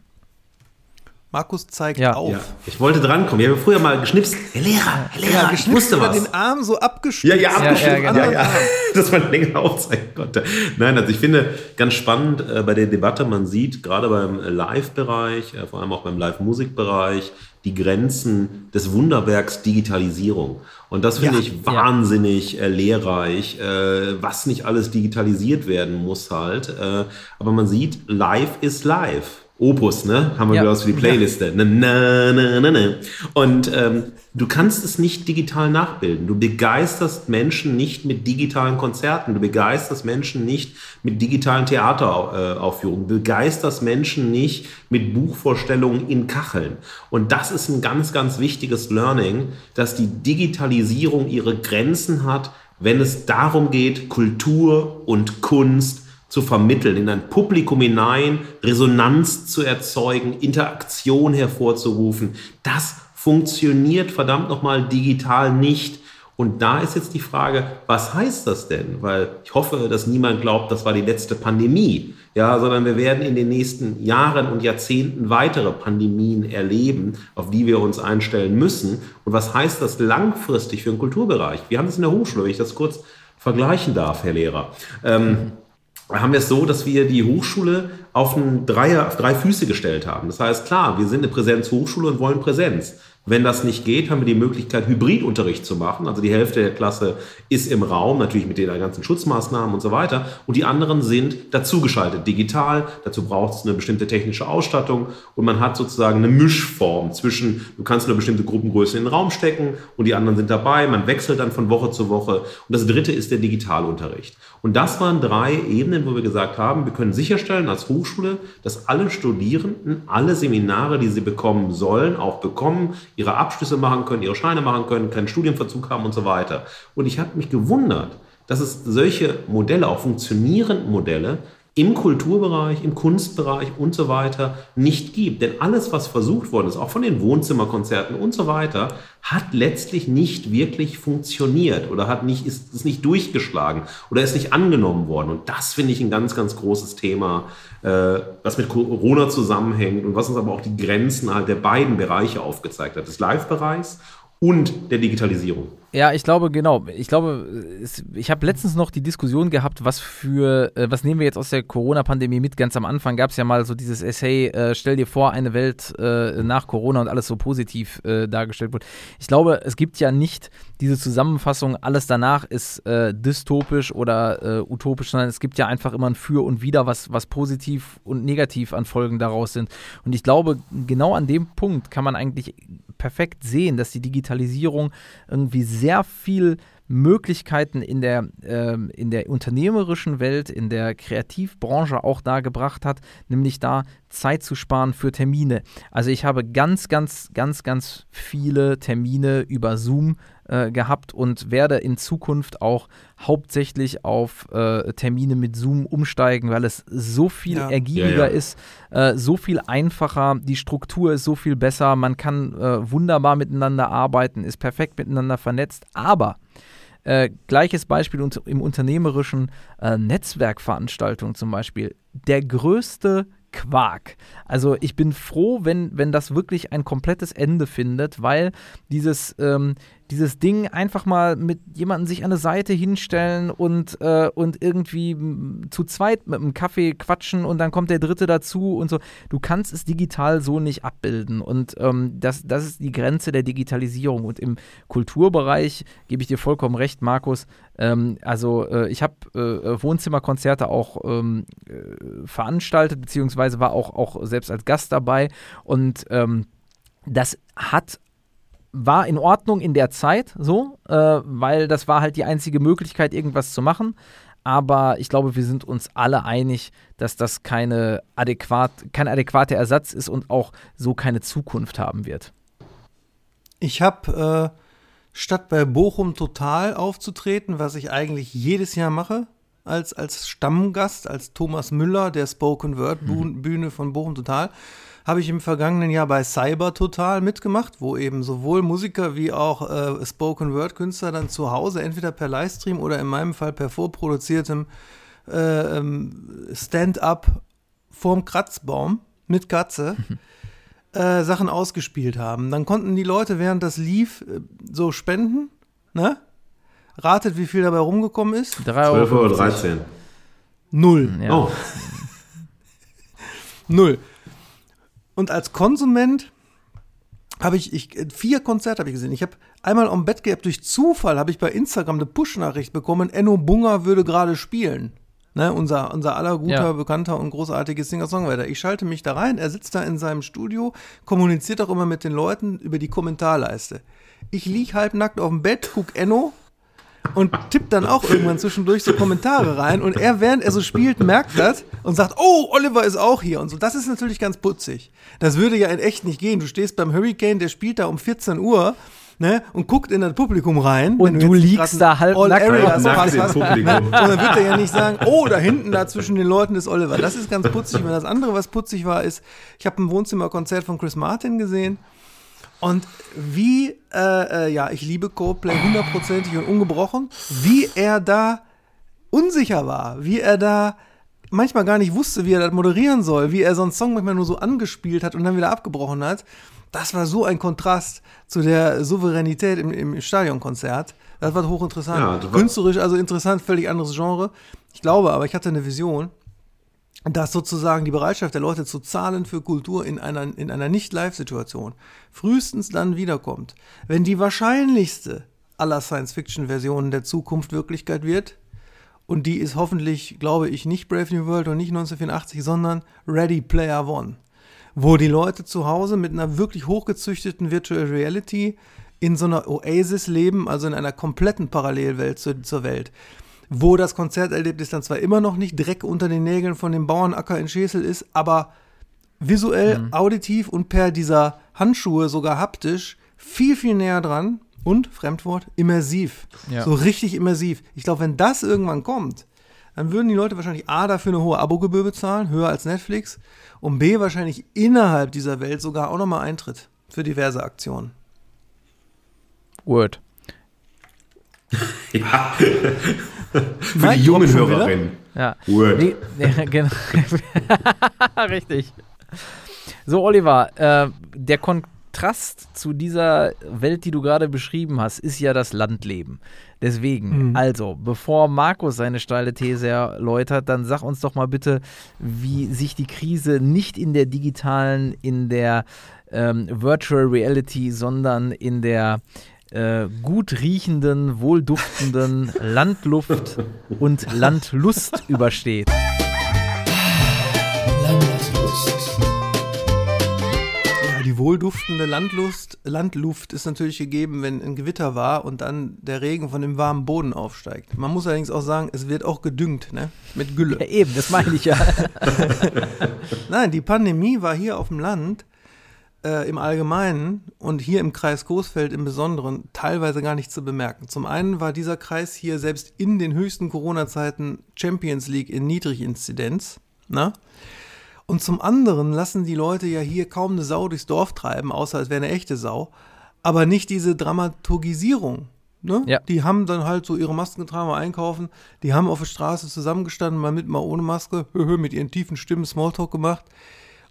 Markus zeigt ja. auf. Ja. Ich wollte drankommen. Ich habe früher mal geschnipst. Herr Lehrer, Herr Lehrer, ja, ich wusste was. den Arm so abgeschnitten. Ja, ja, abgeschnitten. Ja, ja, genau. ja, dass man länger aufzeigen konnte. Nein, also ich finde ganz spannend äh, bei der Debatte, man sieht gerade beim Live-Bereich, äh, vor allem auch beim Live-Musik-Bereich, die Grenzen des Wunderwerks Digitalisierung. Und das finde ich wahnsinnig äh, lehrreich, äh, was nicht alles digitalisiert werden muss halt. Äh, aber man sieht, live ist live. Opus, ne? Haben wir ja. für die Playliste. Na, na, na, na, na. Und ähm, du kannst es nicht digital nachbilden. Du begeisterst Menschen nicht mit digitalen Konzerten. Du begeisterst Menschen nicht mit digitalen Theateraufführungen. Du begeisterst Menschen nicht mit Buchvorstellungen in Kacheln. Und das ist ein ganz, ganz wichtiges Learning, dass die Digitalisierung ihre Grenzen hat, wenn es darum geht, Kultur und Kunst zu vermitteln, in ein Publikum hinein Resonanz zu erzeugen, Interaktion hervorzurufen. Das funktioniert verdammt nochmal digital nicht. Und da ist jetzt die Frage, was heißt das denn? Weil ich hoffe, dass niemand glaubt, das war die letzte Pandemie, ja, sondern wir werden in den nächsten Jahren und Jahrzehnten weitere Pandemien erleben, auf die wir uns einstellen müssen. Und was heißt das langfristig für den Kulturbereich? Wir haben es in der Hochschule, wenn ich das kurz vergleichen darf, Herr Lehrer. Ähm, haben wir es so, dass wir die Hochschule auf, ein Dreier, auf drei Füße gestellt haben. Das heißt, klar, wir sind eine Präsenzhochschule und wollen Präsenz. Wenn das nicht geht, haben wir die Möglichkeit, Hybridunterricht zu machen. Also die Hälfte der Klasse ist im Raum, natürlich mit den ganzen Schutzmaßnahmen und so weiter. Und die anderen sind dazugeschaltet, digital. Dazu braucht es eine bestimmte technische Ausstattung. Und man hat sozusagen eine Mischform zwischen, du kannst eine bestimmte Gruppengröße in den Raum stecken und die anderen sind dabei. Man wechselt dann von Woche zu Woche. Und das dritte ist der Digitalunterricht. Und das waren drei Ebenen, wo wir gesagt haben, wir können sicherstellen als Hochschule, dass alle Studierenden alle Seminare, die sie bekommen sollen, auch bekommen ihre Abschlüsse machen können, ihre Scheine machen können, keinen Studienverzug haben und so weiter. Und ich habe mich gewundert, dass es solche Modelle, auch funktionierende Modelle, im Kulturbereich, im Kunstbereich und so weiter nicht gibt. Denn alles, was versucht worden ist, auch von den Wohnzimmerkonzerten und so weiter, hat letztlich nicht wirklich funktioniert oder hat nicht, ist, ist nicht durchgeschlagen oder ist nicht angenommen worden. Und das finde ich ein ganz, ganz großes Thema, äh, was mit Corona zusammenhängt und was uns aber auch die Grenzen halt der beiden Bereiche aufgezeigt hat, des Live-Bereichs und der Digitalisierung. Ja, ich glaube, genau. Ich glaube, es, ich habe letztens noch die Diskussion gehabt, was für, äh, was nehmen wir jetzt aus der Corona-Pandemie mit? Ganz am Anfang gab es ja mal so dieses Essay, äh, stell dir vor, eine Welt äh, nach Corona und alles so positiv äh, dargestellt wird. Ich glaube, es gibt ja nicht diese Zusammenfassung, alles danach ist äh, dystopisch oder äh, utopisch, sondern es gibt ja einfach immer ein Für und Wider, was, was positiv und negativ an Folgen daraus sind. Und ich glaube, genau an dem Punkt kann man eigentlich perfekt sehen, dass die Digitalisierung irgendwie sehr viel Möglichkeiten in der, äh, in der unternehmerischen Welt, in der Kreativbranche auch da gebracht hat, nämlich da Zeit zu sparen für Termine. Also ich habe ganz, ganz, ganz, ganz viele Termine über Zoom äh, gehabt und werde in Zukunft auch hauptsächlich auf äh, Termine mit Zoom umsteigen, weil es so viel ja. ergiebiger ja, ja. ist, äh, so viel einfacher, die Struktur ist so viel besser, man kann äh, wunderbar miteinander arbeiten, ist perfekt miteinander vernetzt, aber äh, gleiches Beispiel im unternehmerischen äh, Netzwerkveranstaltungen zum Beispiel. Der größte Quark. Also ich bin froh, wenn, wenn das wirklich ein komplettes Ende findet, weil dieses, ähm, dieses Ding einfach mal mit jemandem sich an eine Seite hinstellen und, äh, und irgendwie zu zweit mit einem Kaffee quatschen und dann kommt der Dritte dazu und so. Du kannst es digital so nicht abbilden und ähm, das, das ist die Grenze der Digitalisierung. Und im Kulturbereich gebe ich dir vollkommen recht, Markus. Ähm, also äh, ich habe äh, Wohnzimmerkonzerte auch ähm, äh, veranstaltet, beziehungsweise war auch, auch selbst als Gast dabei und ähm, das hat war in Ordnung in der Zeit so, äh, weil das war halt die einzige Möglichkeit, irgendwas zu machen. Aber ich glaube, wir sind uns alle einig, dass das keine adäquat, kein adäquater Ersatz ist und auch so keine Zukunft haben wird. Ich habe, äh, statt bei Bochum Total aufzutreten, was ich eigentlich jedes Jahr mache, als, als Stammgast, als Thomas Müller der Spoken Word mhm. Bühne von Bochum Total, habe ich im vergangenen Jahr bei Cyber Total mitgemacht, wo eben sowohl Musiker wie auch äh, Spoken Word Künstler dann zu Hause entweder per Livestream oder in meinem Fall per vorproduziertem äh, ähm, Stand-up vorm Kratzbaum mit Katze äh, Sachen ausgespielt haben. Dann konnten die Leute, während das lief, äh, so spenden, ne? Ratet, wie viel dabei rumgekommen ist? 12,13 Euro. Null. Ja. Oh. Null. Und als Konsument habe ich, ich vier Konzerte habe ich gesehen. Ich habe einmal am Bett gehabt, durch Zufall habe ich bei Instagram eine Push-Nachricht bekommen, Enno Bunger würde gerade spielen. Ne, unser, unser aller guter, ja. bekannter und großartiger Singer-Songwriter. Ich schalte mich da rein, er sitzt da in seinem Studio, kommuniziert auch immer mit den Leuten über die Kommentarleiste. Ich lieg halbnackt auf dem Bett, guck Enno, und tippt dann auch irgendwann zwischendurch so Kommentare rein und er, während er so spielt, merkt das und sagt, oh, Oliver ist auch hier und so. Das ist natürlich ganz putzig. Das würde ja in echt nicht gehen. Du stehst beim Hurricane, der spielt da um 14 Uhr Ne, und guckt in das Publikum rein. Und du, du liegst da halb nackt, Areas nackt im Publikum. Ne? Und dann wird er ja nicht sagen, oh, da hinten da zwischen den Leuten ist Oliver. Das ist ganz putzig. Und das andere, was putzig war, ist, ich habe ein Wohnzimmerkonzert von Chris Martin gesehen Und wie, äh, äh, ja, ich liebe Coldplay hundertprozentig und ungebrochen, wie er da unsicher war, wie er da manchmal gar nicht wusste, wie er das moderieren soll, wie er so einen Song manchmal nur so angespielt hat und dann wieder abgebrochen hat. Das war so ein Kontrast zu der Souveränität im, im Stadionkonzert. Das war hochinteressant. Ja, Künstlerisch also interessant, völlig anderes Genre. Ich glaube aber, ich hatte eine Vision, dass sozusagen die Bereitschaft der Leute zu zahlen für Kultur in einer, in einer Nicht-Live-Situation frühestens dann wiederkommt, wenn die wahrscheinlichste aller Science-Fiction-Versionen der Zukunft Wirklichkeit wird. Und die ist hoffentlich, glaube ich, nicht Brave New World und nicht 1984, sondern Ready Player One. Wo die Leute zu Hause mit einer wirklich hochgezüchteten Virtual Reality in so einer Oasis leben, also in einer kompletten Parallelwelt zur, zur Welt. Wo das Konzerterlebnis dann zwar immer noch nicht Dreck unter den Nägeln von dem Bauernacker in Schesel ist, aber visuell, auditiv und per dieser Handschuhe sogar haptisch viel, viel näher dran und, Fremdwort, immersiv. Ja. So richtig immersiv. Ich glaube, wenn das irgendwann kommt, dann würden die Leute wahrscheinlich A, dafür eine hohe Abogebühr bezahlen, höher als Netflix, und B, wahrscheinlich innerhalb dieser Welt sogar auch nochmal Eintritt für diverse Aktionen. Word. Ja. Für Mic die jungen? Hörerinnen. Ja. Word. Nee, nee, genau. Richtig. So, Oliver, äh, der Kontrast zu dieser Welt, die du gerade beschrieben hast, ist ja das Landleben. Deswegen, Mhm. also, bevor Markus seine steile These erläutert, dann sag uns doch mal bitte, wie sich die Krise nicht in der digitalen, in der ähm, Virtual Reality, sondern in der äh, gut riechenden, wohlduftenden Landluft und Landlust übersteht. Ja, die wohlduftende Landlust, Landluft ist natürlich gegeben, wenn ein Gewitter war und dann der Regen von dem warmen Boden aufsteigt. Man muss allerdings auch sagen, es wird auch gedüngt, ne? Mit Gülle. Ja, eben, das meine ich ja. Nein, die Pandemie war hier auf dem Land äh, im Allgemeinen und hier im Kreis Coesfeld im Besonderen teilweise gar nicht zu bemerken. Zum einen war dieser Kreis hier selbst in den höchsten Corona-Zeiten Champions League in Niedriginzidenz. Ne? Und zum anderen lassen die Leute ja hier kaum eine Sau durchs Dorf treiben, außer es wäre eine echte Sau. Aber nicht diese Dramaturgisierung. Ne? Ja. Die haben dann halt so ihre Masken getragen, mal einkaufen. Die haben auf der Straße zusammengestanden, mal mit, mal ohne Maske, mit ihren tiefen Stimmen Smalltalk gemacht.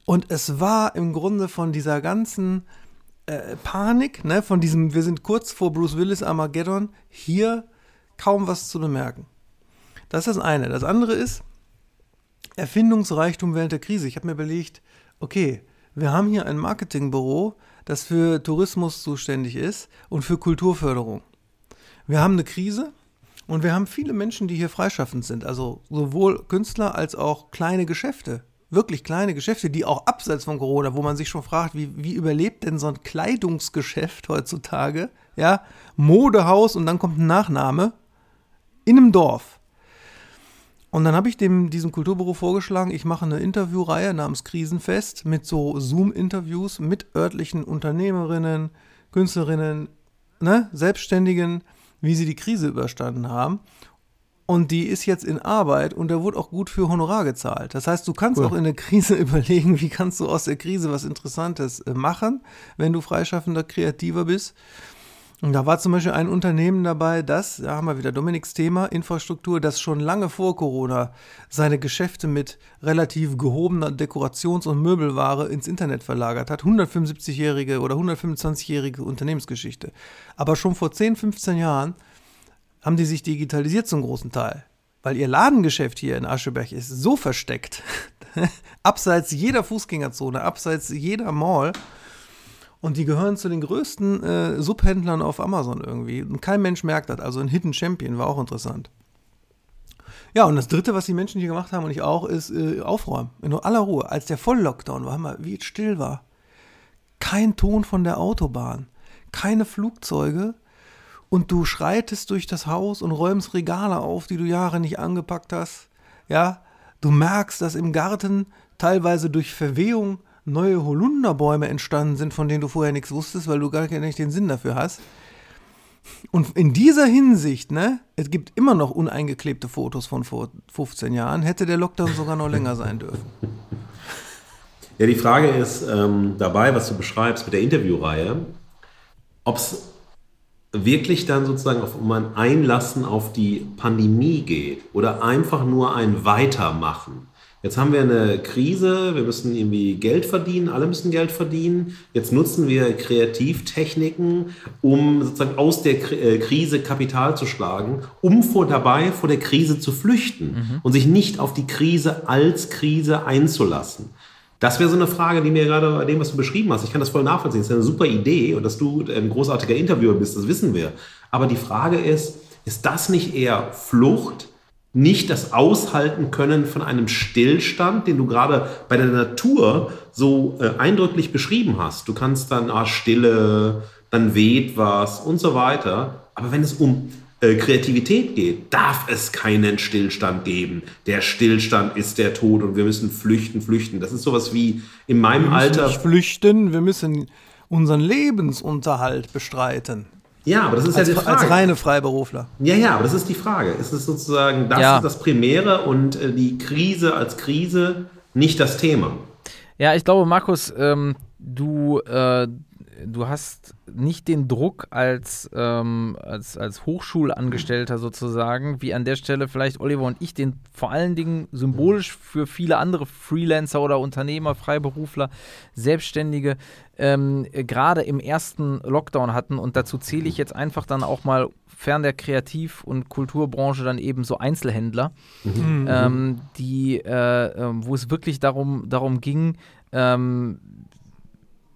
Und es war im Grunde von dieser ganzen äh, Panik, ne, von diesem, wir sind kurz vor Bruce Willis Armageddon, hier kaum was zu bemerken. Das ist das eine. Das andere ist Erfindungsreichtum während der Krise. Ich habe mir überlegt, okay, wir haben hier ein Marketingbüro, das für Tourismus zuständig ist und für Kulturförderung. Wir haben eine Krise und wir haben viele Menschen, die hier freischaffend sind, also sowohl Künstler als auch kleine Geschäfte. Wirklich kleine Geschäfte, die auch abseits von Corona, wo man sich schon fragt, wie, wie überlebt denn so ein Kleidungsgeschäft heutzutage? Ja, Modehaus und dann kommt ein Nachname in einem Dorf. Und dann habe ich dem, diesem Kulturbüro vorgeschlagen, ich mache eine Interviewreihe namens Krisenfest mit so Zoom-Interviews mit örtlichen Unternehmerinnen, Künstlerinnen, ne, Selbstständigen, wie sie die Krise überstanden haben. Und die ist jetzt in Arbeit und da wurde auch gut für Honorar gezahlt. Das heißt, du kannst Cool. auch in der Krise überlegen, wie kannst du aus der Krise was Interessantes äh, machen, wenn du freischaffender Kreativer bist. Und da war zum Beispiel ein Unternehmen dabei, das, da haben wir wieder Dominiks Thema, Infrastruktur, das schon lange vor Corona seine Geschäfte mit relativ gehobener Dekorations- und Möbelware ins Internet verlagert hat. 175-jährige oder 125-jährige Unternehmensgeschichte. Aber schon vor 10, 15 Jahren haben die sich digitalisiert zum großen Teil. Weil ihr Ladengeschäft hier in Ascheberg ist so versteckt, abseits jeder Fußgängerzone, abseits jeder Mall. Und die gehören zu den größten äh, Subhändlern auf Amazon irgendwie. Und kein Mensch merkt das. Also ein Hidden Champion war auch interessant. Ja, und das Dritte, was die Menschen hier gemacht haben und ich auch, ist äh, aufräumen. In aller Ruhe. Als der Volllockdown war, mal, wie es still war. Kein Ton von der Autobahn. Keine Flugzeuge. Und du schreitest durch das Haus und räumst Regale auf, die du Jahre nicht angepackt hast. Ja, du merkst, dass im Garten teilweise durch Verwehung neue Holunderbäume entstanden sind, von denen du vorher nichts wusstest, weil du gar nicht den Sinn dafür hast. Und in dieser Hinsicht, ne, es gibt immer noch uneingeklebte Fotos von vor 15 Jahren, hätte der Lockdown sogar noch länger sein dürfen. Ja, die Frage ist ähm, dabei, was du beschreibst mit der Interviewreihe, ob es wirklich dann sozusagen auf, um ein Einlassen auf die Pandemie geht oder einfach nur ein Weitermachen. Jetzt haben wir eine Krise, wir müssen irgendwie Geld verdienen, alle müssen Geld verdienen. Jetzt nutzen wir Kreativtechniken, um sozusagen aus der äh, Krise Kapital zu schlagen, um vor dabei vor der Krise zu flüchten mhm. und sich nicht auf die Krise als Krise einzulassen. Das wäre so eine Frage, die mir gerade bei dem, was du beschrieben hast, ich kann das voll nachvollziehen. Das ist eine super Idee und dass du ein großartiger Interviewer bist, das wissen wir. Aber die Frage ist, ist das nicht eher Flucht, nicht das Aushalten können von einem Stillstand, den du gerade bei der Natur so äh, eindrücklich beschrieben hast? Du kannst dann, ah, Stille, dann weht was und so weiter. Aber wenn es um äh, Kreativität geht, darf es keinen Stillstand geben. Der Stillstand ist der Tod und wir müssen flüchten, flüchten. Das ist sowas wie in meinem wir müssen Alter. Nicht flüchten, wir müssen unseren Lebensunterhalt bestreiten. Ja, aber das ist als, ja die Frage. Als reine Freiberufler. Ja, ja, aber das ist die Frage. Ist es sozusagen das, ja. das Primäre und äh, die Krise als Krise nicht das Thema? Ja, ich glaube, Markus, ähm, du, äh, du hast nicht den Druck als, ähm, als, als Hochschulangestellter sozusagen, wie an der Stelle vielleicht Oliver und ich den vor allen Dingen symbolisch für viele andere Freelancer oder Unternehmer, Freiberufler, Selbstständige ähm, gerade im ersten Lockdown hatten. Und dazu zähle ich jetzt einfach dann auch mal fern der Kreativ- und Kulturbranche dann eben so Einzelhändler, mhm. ähm, die, äh, äh, wo es wirklich darum, darum ging, ähm,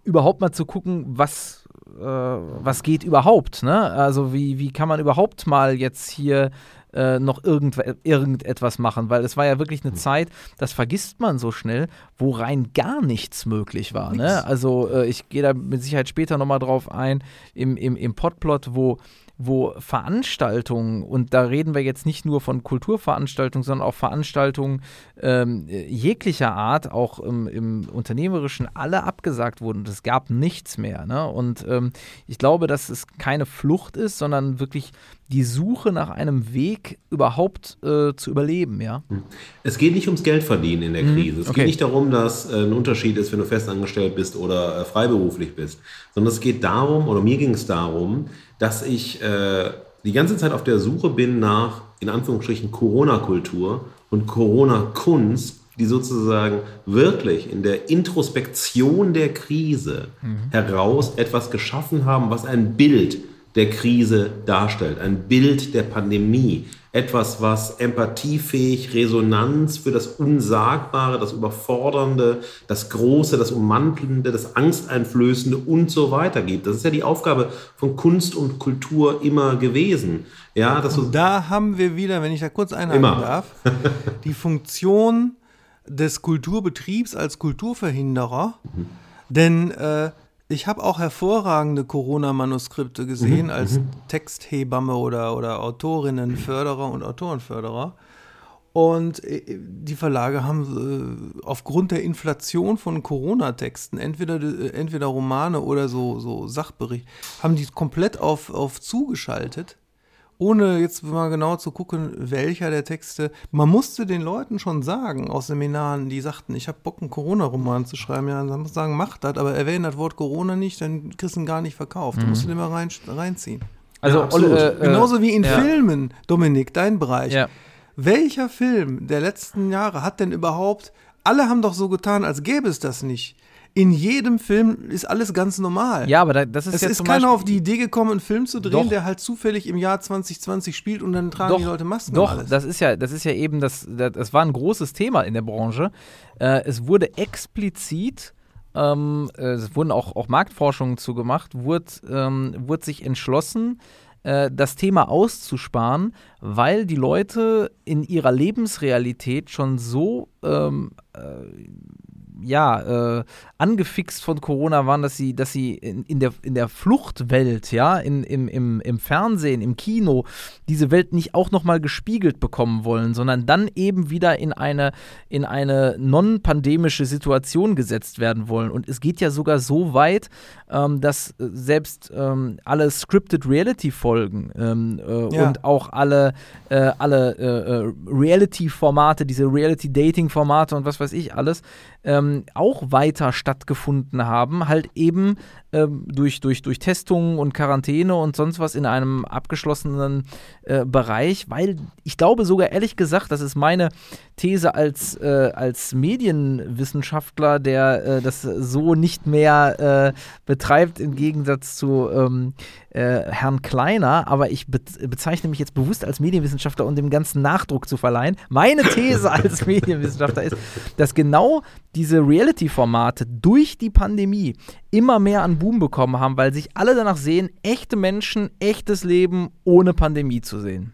überhaupt mal zu gucken, was, äh, was geht überhaupt. Ne? Also wie, wie kann man überhaupt mal jetzt hier äh, noch irgend, irgendetwas machen, weil es war ja wirklich eine hm. Zeit, das vergisst man so schnell, wo rein gar nichts möglich war. Ne? Also äh, ich gehe da mit Sicherheit später nochmal drauf ein, im, im, im Podplot, wo wo Veranstaltungen, und da reden wir jetzt nicht nur von Kulturveranstaltungen, sondern auch Veranstaltungen ähm, jeglicher Art, auch im, im, Unternehmerischen, alle abgesagt wurden. Es gab nichts mehr. Ne? Und ähm, ich glaube, dass es keine Flucht ist, sondern wirklich die Suche nach einem Weg überhaupt äh, zu überleben, ja. Hm. Es geht nicht ums Geldverdienen in der mhm. Krise. Es okay. geht nicht darum, dass äh, ein Unterschied ist, wenn du festangestellt bist oder äh, freiberuflich bist, sondern es geht darum, oder mir ging es darum, dass ich äh, die ganze Zeit auf der Suche bin nach, in Anführungsstrichen, Corona-Kultur und Corona-Kunst, die sozusagen wirklich in der Introspektion der Krise mhm. heraus etwas geschaffen haben, was ein Bild der Krise darstellt, ein Bild der Pandemie, etwas, was empathiefähig, Resonanz für das Unsagbare, das Überfordernde, das Große, das Ummantelnde, das Angsteinflößende und so weiter gibt. Das ist ja die Aufgabe von Kunst und Kultur immer gewesen. Ja, das und da haben wir wieder, wenn ich da kurz einhaken darf, die Funktion des Kulturbetriebs als Kulturverhinderer. Mhm. Denn äh, ich habe auch hervorragende Corona-Manuskripte gesehen mhm, als mhm. Texthebamme oder, oder Autorinnenförderer und Autorenförderer. Und äh, die Verlage haben äh, aufgrund der Inflation von Corona-Texten, entweder, äh, entweder Romane oder so, so Sachbericht, haben die komplett auf, auf zugeschaltet ohne jetzt mal genau zu gucken, welcher der Texte. Man musste den Leuten schon sagen aus Seminaren, die sagten, ich habe Bock, einen Corona-Roman zu schreiben. Ja, dann muss sagen, mach das, aber erwähne das Wort Corona nicht, dann kriegst du ihn gar nicht verkauft. Mhm. Du musst ihn immer rein, reinziehen. Also, ja, Olle, äh, Genauso wie in ja. Filmen, Dominik, dein Bereich. Ja. Welcher Film der letzten Jahre hat denn überhaupt, alle haben doch so getan, als gäbe es das nicht in jedem Film ist alles ganz normal. Ja, aber das ist es ja ist keiner auf die Idee gekommen, einen Film zu drehen, doch. der halt zufällig im Jahr 2020 spielt und dann tragen doch, die Leute Masken. Doch, das ist ja, das ist ja eben das, das, das war ein großes Thema in der Branche. Äh, es wurde explizit ähm, es wurden auch, auch Marktforschungen zugemacht, wurde, ähm, wurde sich entschlossen, äh, das Thema auszusparen, weil die Leute in ihrer Lebensrealität schon so ähm, äh, ja, äh, angefixt von Corona waren, dass sie, dass sie in, in, der, in der Fluchtwelt, ja, in, im, im, im Fernsehen, im Kino, diese Welt nicht auch nochmal gespiegelt bekommen wollen, sondern dann eben wieder in eine, in eine non-pandemische Situation gesetzt werden wollen. Und es geht ja sogar so weit, ähm, dass äh, selbst ähm, alle Scripted Reality-Folgen ähm, äh, ja. und auch alle, äh, alle äh, äh, Reality-Formate, diese Reality-Dating-Formate und was weiß ich alles, ähm, auch weiter stattgefunden haben, halt eben ähm, durch, durch, durch Testungen und Quarantäne und sonst was in einem abgeschlossenen äh, Bereich, weil ich glaube sogar ehrlich gesagt, das ist meine These als, äh, als Medienwissenschaftler, der äh, das so nicht mehr äh, betreibt, im Gegensatz zu ähm, äh, Herrn Kleiner, aber ich be bezeichne mich jetzt bewusst als Medienwissenschaftler, um dem ganzen Nachdruck zu verleihen. Meine These als Medienwissenschaftler ist, dass genau diese Reality-Formate durch die Pandemie immer mehr an Boom bekommen haben, weil sich alle danach sehen, echte Menschen, echtes Leben ohne Pandemie zu sehen.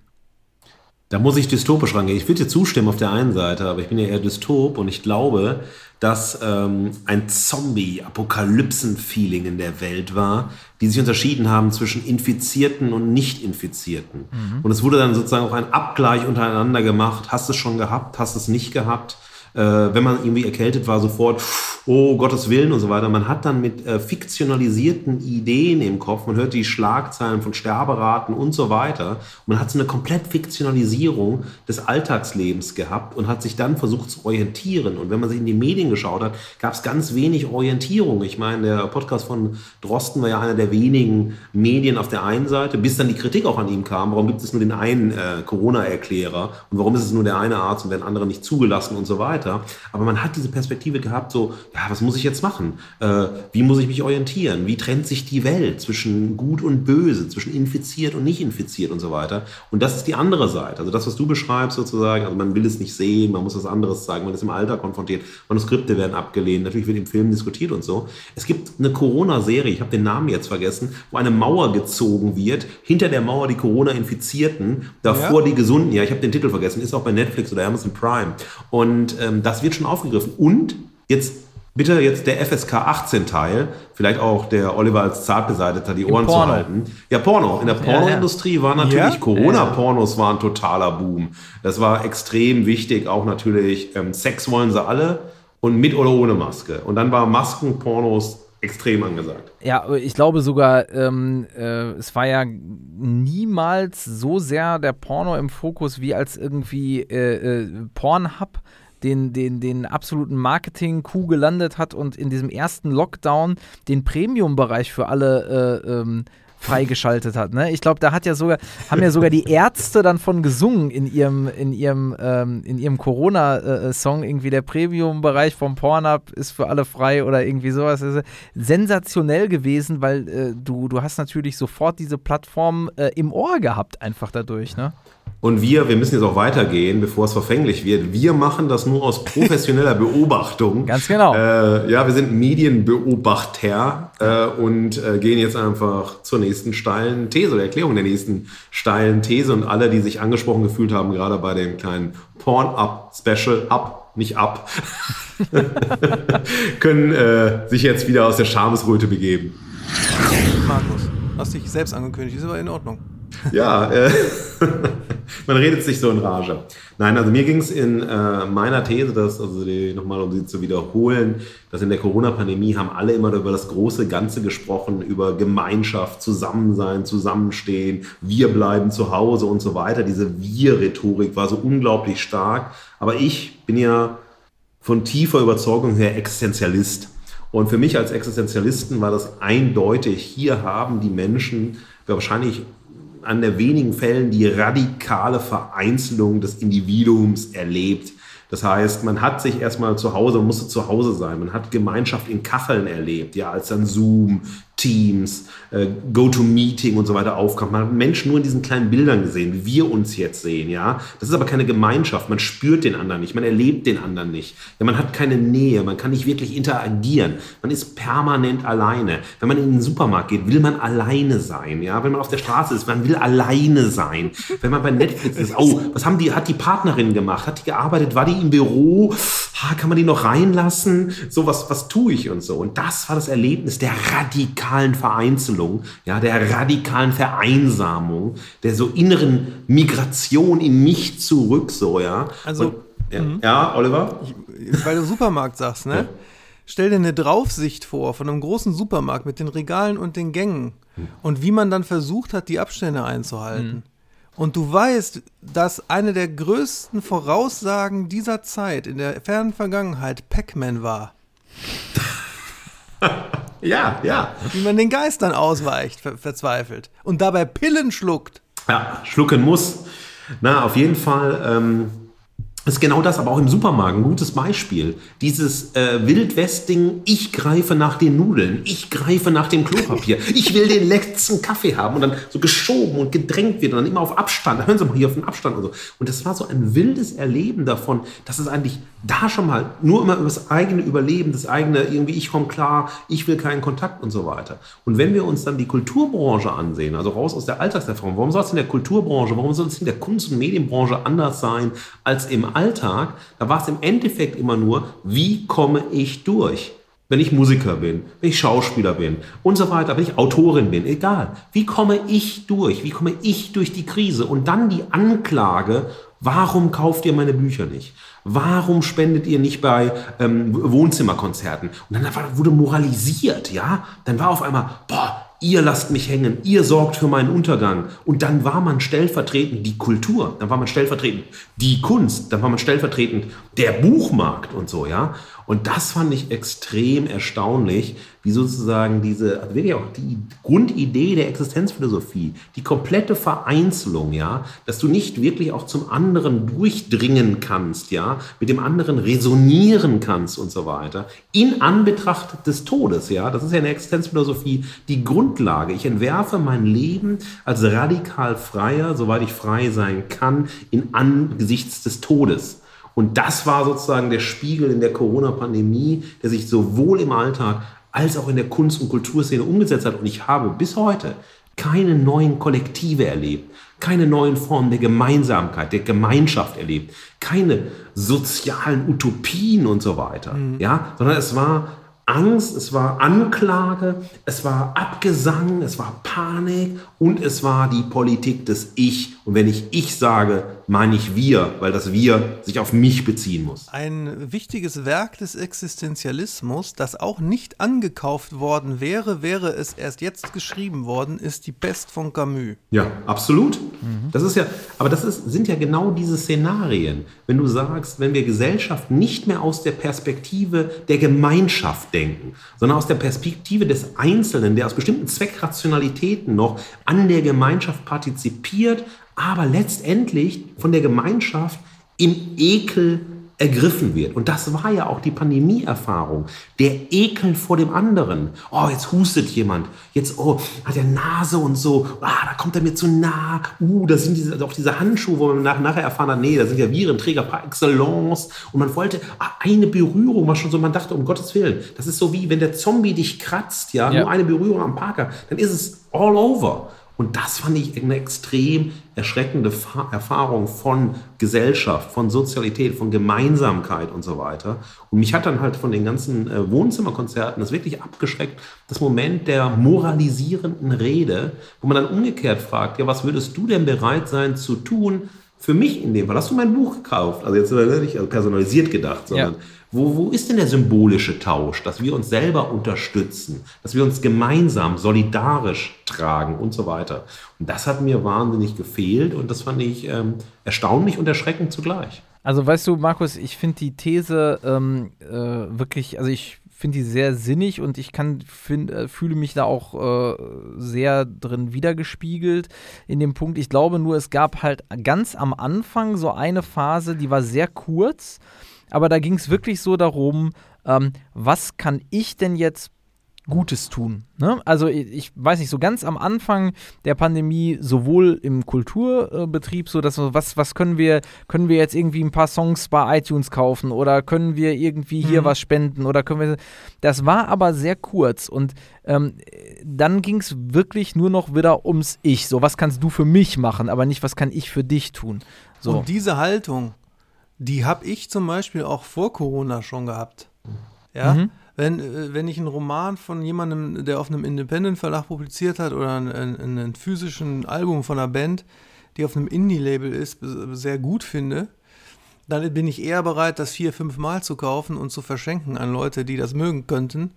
Da muss ich dystopisch rangehen. Ich würde dir zustimmen auf der einen Seite, aber ich bin ja eher dystop und ich glaube, dass ähm, ein Zombie-Apokalypsen-Feeling in der Welt war, die sich unterschieden haben zwischen Infizierten und Nicht-Infizierten. Mhm. Und es wurde dann sozusagen auch ein Abgleich untereinander gemacht. Hast du es schon gehabt? Hast du es nicht gehabt? Äh, wenn man irgendwie erkältet war, sofort, oh Gottes Willen und so weiter. Man hat dann mit äh, fiktionalisierten Ideen im Kopf, man hört die Schlagzeilen von Sterberaten und so weiter. Man hat so eine komplett Fiktionalisierung des Alltagslebens gehabt und hat sich dann versucht zu orientieren. Und wenn man sich in die Medien geschaut hat, gab es ganz wenig Orientierung. Ich meine, der Podcast von Drosten war ja einer der wenigen Medien auf der einen Seite, bis dann die Kritik auch an ihm kam. Warum gibt es nur den einen äh, Corona-Erklärer und warum ist es nur der eine Arzt und werden andere nicht zugelassen und so weiter. Aber man hat diese Perspektive gehabt, so, ja, was muss ich jetzt machen? Äh, wie muss ich mich orientieren? Wie trennt sich die Welt zwischen gut und böse, zwischen infiziert und nicht infiziert und so weiter? Und das ist die andere Seite. Also das, was du beschreibst sozusagen, also man will es nicht sehen, man muss was anderes zeigen, man ist im Alter konfrontiert, Manuskripte werden abgelehnt, natürlich wird im Film diskutiert und so. Es gibt eine Corona-Serie, ich habe den Namen jetzt vergessen, wo eine Mauer gezogen wird, hinter der Mauer die Corona-Infizierten, davor ja. die Gesunden. Ja, ich habe den Titel vergessen, ist auch bei Netflix oder Amazon Prime. Und ähm, das wird schon aufgegriffen. Und jetzt bitte jetzt der FSK 18 Teil, vielleicht auch der Oliver als Zartbeseiteter die Ohren zu halten. Ja, Porno. In der Pornoindustrie ja, ja. war natürlich ja, Corona-Pornos war ein totaler Boom. Das war extrem wichtig, auch natürlich ähm, Sex wollen sie alle und mit oder ohne Maske. Und dann war Maskenpornos extrem angesagt. Ja, ich glaube sogar, ähm, äh, es war ja niemals so sehr der Porno im Fokus wie als irgendwie äh, äh, Pornhub den, den, den absoluten Marketing-Coup gelandet hat und in diesem ersten Lockdown den Premium-Bereich für alle äh, ähm, freigeschaltet hat. Ne? Ich glaube, da hat ja sogar, haben ja sogar die Ärzte dann von gesungen in ihrem, in ihrem, ähm, in ihrem Corona-Song. Äh, irgendwie der Premium-Bereich vom Pornhub ist für alle frei oder irgendwie sowas. Das ist sensationell gewesen, weil äh, du, du hast natürlich sofort diese Plattform äh, im Ohr gehabt, einfach dadurch. Ne? Und wir, wir müssen jetzt auch weitergehen, bevor es verfänglich wird. Wir machen das nur aus professioneller Beobachtung. Ganz genau. Äh, ja, wir sind Medienbeobachter äh, und äh, gehen jetzt einfach zur nächsten steilen These oder Erklärung der nächsten steilen These. Und alle, die sich angesprochen gefühlt haben, gerade bei dem kleinen Porn-Up-Special, ab, nicht ab, können äh, sich jetzt wieder aus der Schamesröte begeben. Markus, hast dich selbst angekündigt, ist aber in Ordnung. Ja, äh, man redet sich so in Rage. Nein, also mir ging es in äh, meiner These, dass, also nochmal, um sie zu wiederholen, dass in der Corona-Pandemie haben alle immer über das große Ganze gesprochen, über Gemeinschaft, Zusammensein, Zusammenstehen, wir bleiben zu Hause und so weiter. Diese Wir-Rhetorik war so unglaublich stark. Aber ich bin ja von tiefer Überzeugung her Existenzialist. Und für mich als Existenzialisten war das eindeutig, hier haben die Menschen wahrscheinlich an der wenigen Fällen die radikale Vereinzelung des Individuums erlebt. Das heißt, man hat sich erstmal zu Hause, musste zu Hause sein. Man hat Gemeinschaft in Kacheln erlebt, ja, als dann Zoom, Teams, äh, GoToMeeting und so weiter aufkam. Man hat Menschen nur in diesen kleinen Bildern gesehen, wie wir uns jetzt sehen, ja. Das ist aber keine Gemeinschaft. Man spürt den anderen nicht, man erlebt den anderen nicht. Ja, man hat keine Nähe, man kann nicht wirklich interagieren. Man ist permanent alleine. Wenn man in den Supermarkt geht, will man alleine sein, ja. Wenn man auf der Straße ist, man will alleine sein. Wenn man bei Netflix ist, oh, was haben die, hat die Partnerin gemacht? Hat die gearbeitet? War die im Büro? Ha, kann man die noch reinlassen? So, was, was tue ich und so. Und das war das Erlebnis der radikalen radikalen Vereinzelung, ja, der radikalen Vereinsamung, der so inneren Migration in mich zurück, so, ja. Also, Und, ja, mhm. ja, Oliver? Ich, weil du Supermarkt sagst, ne? Ja. Stell dir eine Draufsicht vor von einem großen Supermarkt mit den Regalen und den Gängen mhm. und wie man dann versucht hat, die Abstände einzuhalten. Mhm. Und du weißt, dass eine der größten Voraussagen dieser Zeit in der fernen Vergangenheit Pac-Man war. Ja, ja. Wie man den Geistern ausweicht, ver verzweifelt. Und dabei Pillen schluckt. Ja, schlucken muss. Na, auf jeden Fall. Ähm ist genau das, aber auch im Supermarkt ein gutes Beispiel. Dieses äh, Wildwesting, ich greife nach den Nudeln, ich greife nach dem Klopapier, ich will den letzten Kaffee haben und dann so geschoben und gedrängt wird und dann immer auf Abstand. Hören Sie mal hier auf den Abstand und so. Und das war so ein wildes Erleben davon, dass es eigentlich da schon mal nur immer über das eigene Überleben, das eigene irgendwie, ich komme klar, ich will keinen Kontakt und so weiter. Und wenn wir uns dann die Kulturbranche ansehen, also raus aus der Alltagserfahrung, warum soll es in der Kulturbranche, warum soll es in der Kunst- und Medienbranche anders sein als im Alltag, da war es im Endeffekt immer nur, wie komme ich durch? Wenn ich Musiker bin, wenn ich Schauspieler bin und so weiter, wenn ich Autorin bin, egal. Wie komme ich durch? Wie komme ich durch die Krise? Und dann die Anklage, warum kauft ihr meine Bücher nicht? Warum spendet ihr nicht bei ähm, Wohnzimmerkonzerten? Und dann wurde moralisiert, ja? Dann war auf einmal, boah, ihr lasst mich hängen, ihr sorgt für meinen Untergang. Und dann war man stellvertretend die Kultur, dann war man stellvertretend die Kunst, dann war man stellvertretend der Buchmarkt und so, ja. Und das fand ich extrem erstaunlich, wie sozusagen diese, also wirklich auch die Grundidee der Existenzphilosophie, die komplette Vereinzelung, ja, dass du nicht wirklich auch zum anderen durchdringen kannst, ja, mit dem anderen resonieren kannst und so weiter, in Anbetracht des Todes, ja, das ist ja in der Existenzphilosophie die Grundlage. Ich entwerfe mein Leben als radikal freier, soweit ich frei sein kann, in Angesichts des Todes. Und das war sozusagen der Spiegel in der Corona-Pandemie, der sich sowohl im Alltag als auch in der Kunst- und Kulturszene umgesetzt hat. Und ich habe bis heute keine neuen Kollektive erlebt, keine neuen Formen der Gemeinsamkeit, der Gemeinschaft erlebt, keine sozialen Utopien und so weiter, mhm. ja, sondern es war Angst, es war Anklage, es war Abgesang, es war Panik und es war die Politik des Ich. Und wenn ich Ich sage, meine ich wir, weil das Wir sich auf mich beziehen muss. Ein wichtiges Werk des Existenzialismus, das auch nicht angekauft worden wäre, wäre es erst jetzt geschrieben worden, ist die Pest von Camus. Ja, absolut. Mhm. Das ist ja, aber das ist, sind ja genau diese Szenarien. Wenn du sagst, wenn wir Gesellschaft nicht mehr aus der Perspektive der Gemeinschaft denken, sondern aus der Perspektive des Einzelnen, der aus bestimmten Zweckrationalitäten noch an der Gemeinschaft partizipiert, aber letztendlich von der Gemeinschaft im Ekel ergriffen wird. Und das war ja auch die Pandemieerfahrung. Der Ekel vor dem anderen. Oh, jetzt hustet jemand. Jetzt, oh, hat er Nase und so. Ah, da kommt er mir zu nah. Uh, da sind diese, auch diese Handschuhe, wo man nach, nachher erfahren hat, nee, da sind ja Virenträger par excellence. Und man wollte ah, eine Berührung, war schon so, man dachte, um Gottes Willen, das ist so wie, wenn der Zombie dich kratzt, ja, ja. nur eine Berührung am Parker, dann ist es all over. Und das fand ich eine extrem erschreckende Erfahrung von Gesellschaft, von Sozialität, von Gemeinsamkeit und so weiter. Und mich hat dann halt von den ganzen äh, Wohnzimmerkonzerten das wirklich abgeschreckt, das Moment der moralisierenden Rede, wo man dann umgekehrt fragt, ja, was würdest du denn bereit sein zu tun, für mich in dem Fall, hast du mein Buch gekauft? Also jetzt nicht also personalisiert gedacht, sondern ja. Wo, wo ist denn der symbolische Tausch, dass wir uns selber unterstützen, dass wir uns gemeinsam solidarisch tragen und so weiter. Und das hat mir wahnsinnig gefehlt und das fand ich ähm, erstaunlich und erschreckend zugleich. Also weißt du, Markus, ich finde die These ähm, äh, wirklich, also ich finde die sehr sinnig und ich kann find, äh, fühle mich da auch äh, sehr drin wiedergespiegelt in dem Punkt. Ich glaube nur, es gab halt ganz am Anfang so eine Phase, die war sehr kurz, aber da ging es wirklich so darum, ähm, was kann ich denn jetzt Gutes tun. Ne? Also ich, weiß nicht, so ganz am Anfang der Pandemie, sowohl im Kulturbetrieb, so dass was, was können wir, können wir jetzt irgendwie ein paar Songs bei iTunes kaufen oder können wir irgendwie hier mhm. was spenden oder können wir. Das war aber sehr kurz und ähm, dann ging es wirklich nur noch wieder ums Ich. So, was kannst du für mich machen, aber nicht, was kann ich für dich tun. So. Und diese Haltung, die habe ich zum Beispiel auch vor Corona schon gehabt. Ja. Mhm wenn, äh, wenn ich einen Roman von jemandem, der auf einem Independent-Verlag publiziert hat oder einen, einen physischen Album von einer Band, die auf einem Indie-Label ist, sehr gut finde, dann bin ich eher bereit, das vier, fünf Mal zu kaufen und zu verschenken an Leute, die das mögen könnten,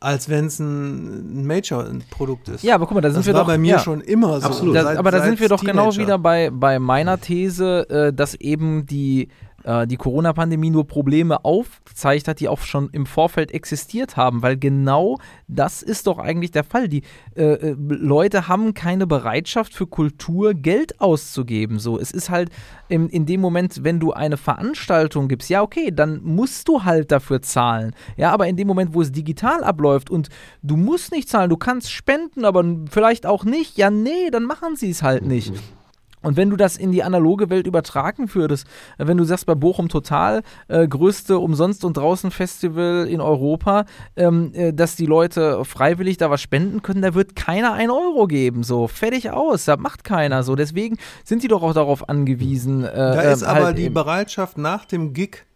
als wenn es ein Major-Produkt ist. Ja, aber guck mal, da sind das wir war doch bei mir ja, schon immer so. Absolut. Das, aber da sind wir doch genau genau wieder bei, bei meiner These, äh, dass eben die äh, die Corona-Pandemie nur Probleme aufgezeigt hat, die auch schon im Vorfeld existiert haben, weil genau das ist doch eigentlich der Fall. Die äh, äh, Leute haben keine Bereitschaft für Kultur Geld auszugeben. So, es ist halt in, in dem Moment, wenn du eine Veranstaltung gibst, ja okay, dann musst du halt dafür zahlen. Ja, aber in dem Moment, wo es digital abläuft und du musst nicht zahlen, du kannst spenden, aber vielleicht auch nicht, ja nee, dann machen sie es halt nicht. Und wenn du das in die analoge Welt übertragen würdest, äh, wenn du sagst, bei Bochum Total, äh, größte Umsonst- und Draußen-Festival in Europa, ähm, äh, dass die Leute freiwillig da was spenden können, da wird keiner ein Euro geben. So, fertig aus, da macht keiner so. Deswegen sind die doch auch darauf angewiesen. Äh, da ist halt aber die Bereitschaft, nach dem Gig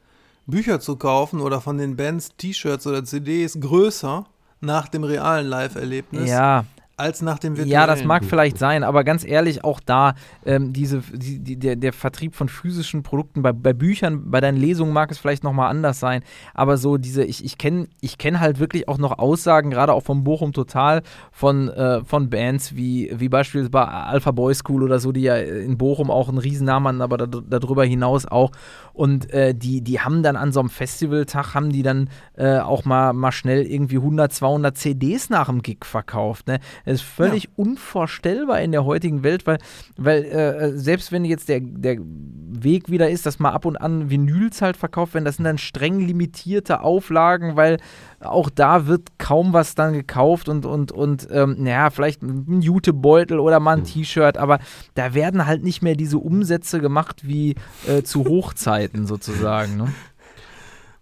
Bücher zu kaufen oder von den Bands T-Shirts oder CDs größer nach dem realen Live-Erlebnis. Ja, als nach dem virtuellen. Ja, das mag vielleicht sein, aber ganz ehrlich, auch da, ähm, diese, die, die, der, der Vertrieb von physischen Produkten, bei, bei Büchern, bei deinen Lesungen mag es vielleicht nochmal anders sein, aber so diese, ich, ich kenne ich kenn halt wirklich auch noch Aussagen, gerade auch vom Bochum Total, von, äh, von Bands wie, wie beispielsweise bei Alpha Boy School oder so, die ja in Bochum auch einen Riesennamen haben, aber da, darüber hinaus auch. Und äh, die, die haben dann an so einem Festivaltag, haben die dann äh, auch mal, mal schnell irgendwie 100, 200 CDs nach dem Gig verkauft. Ne? Das ist völlig ja. unvorstellbar in der heutigen Welt, weil, weil äh, selbst wenn jetzt der, der Weg wieder ist, dass mal ab und an Vinyls halt verkauft werden, das sind dann streng limitierte Auflagen, weil auch da wird kaum was dann gekauft und, und, und ähm, naja, vielleicht ein Jutebeutel oder mal ein hm. T-Shirt, aber da werden halt nicht mehr diese Umsätze gemacht wie äh, zu Hochzeiten sozusagen. Ne?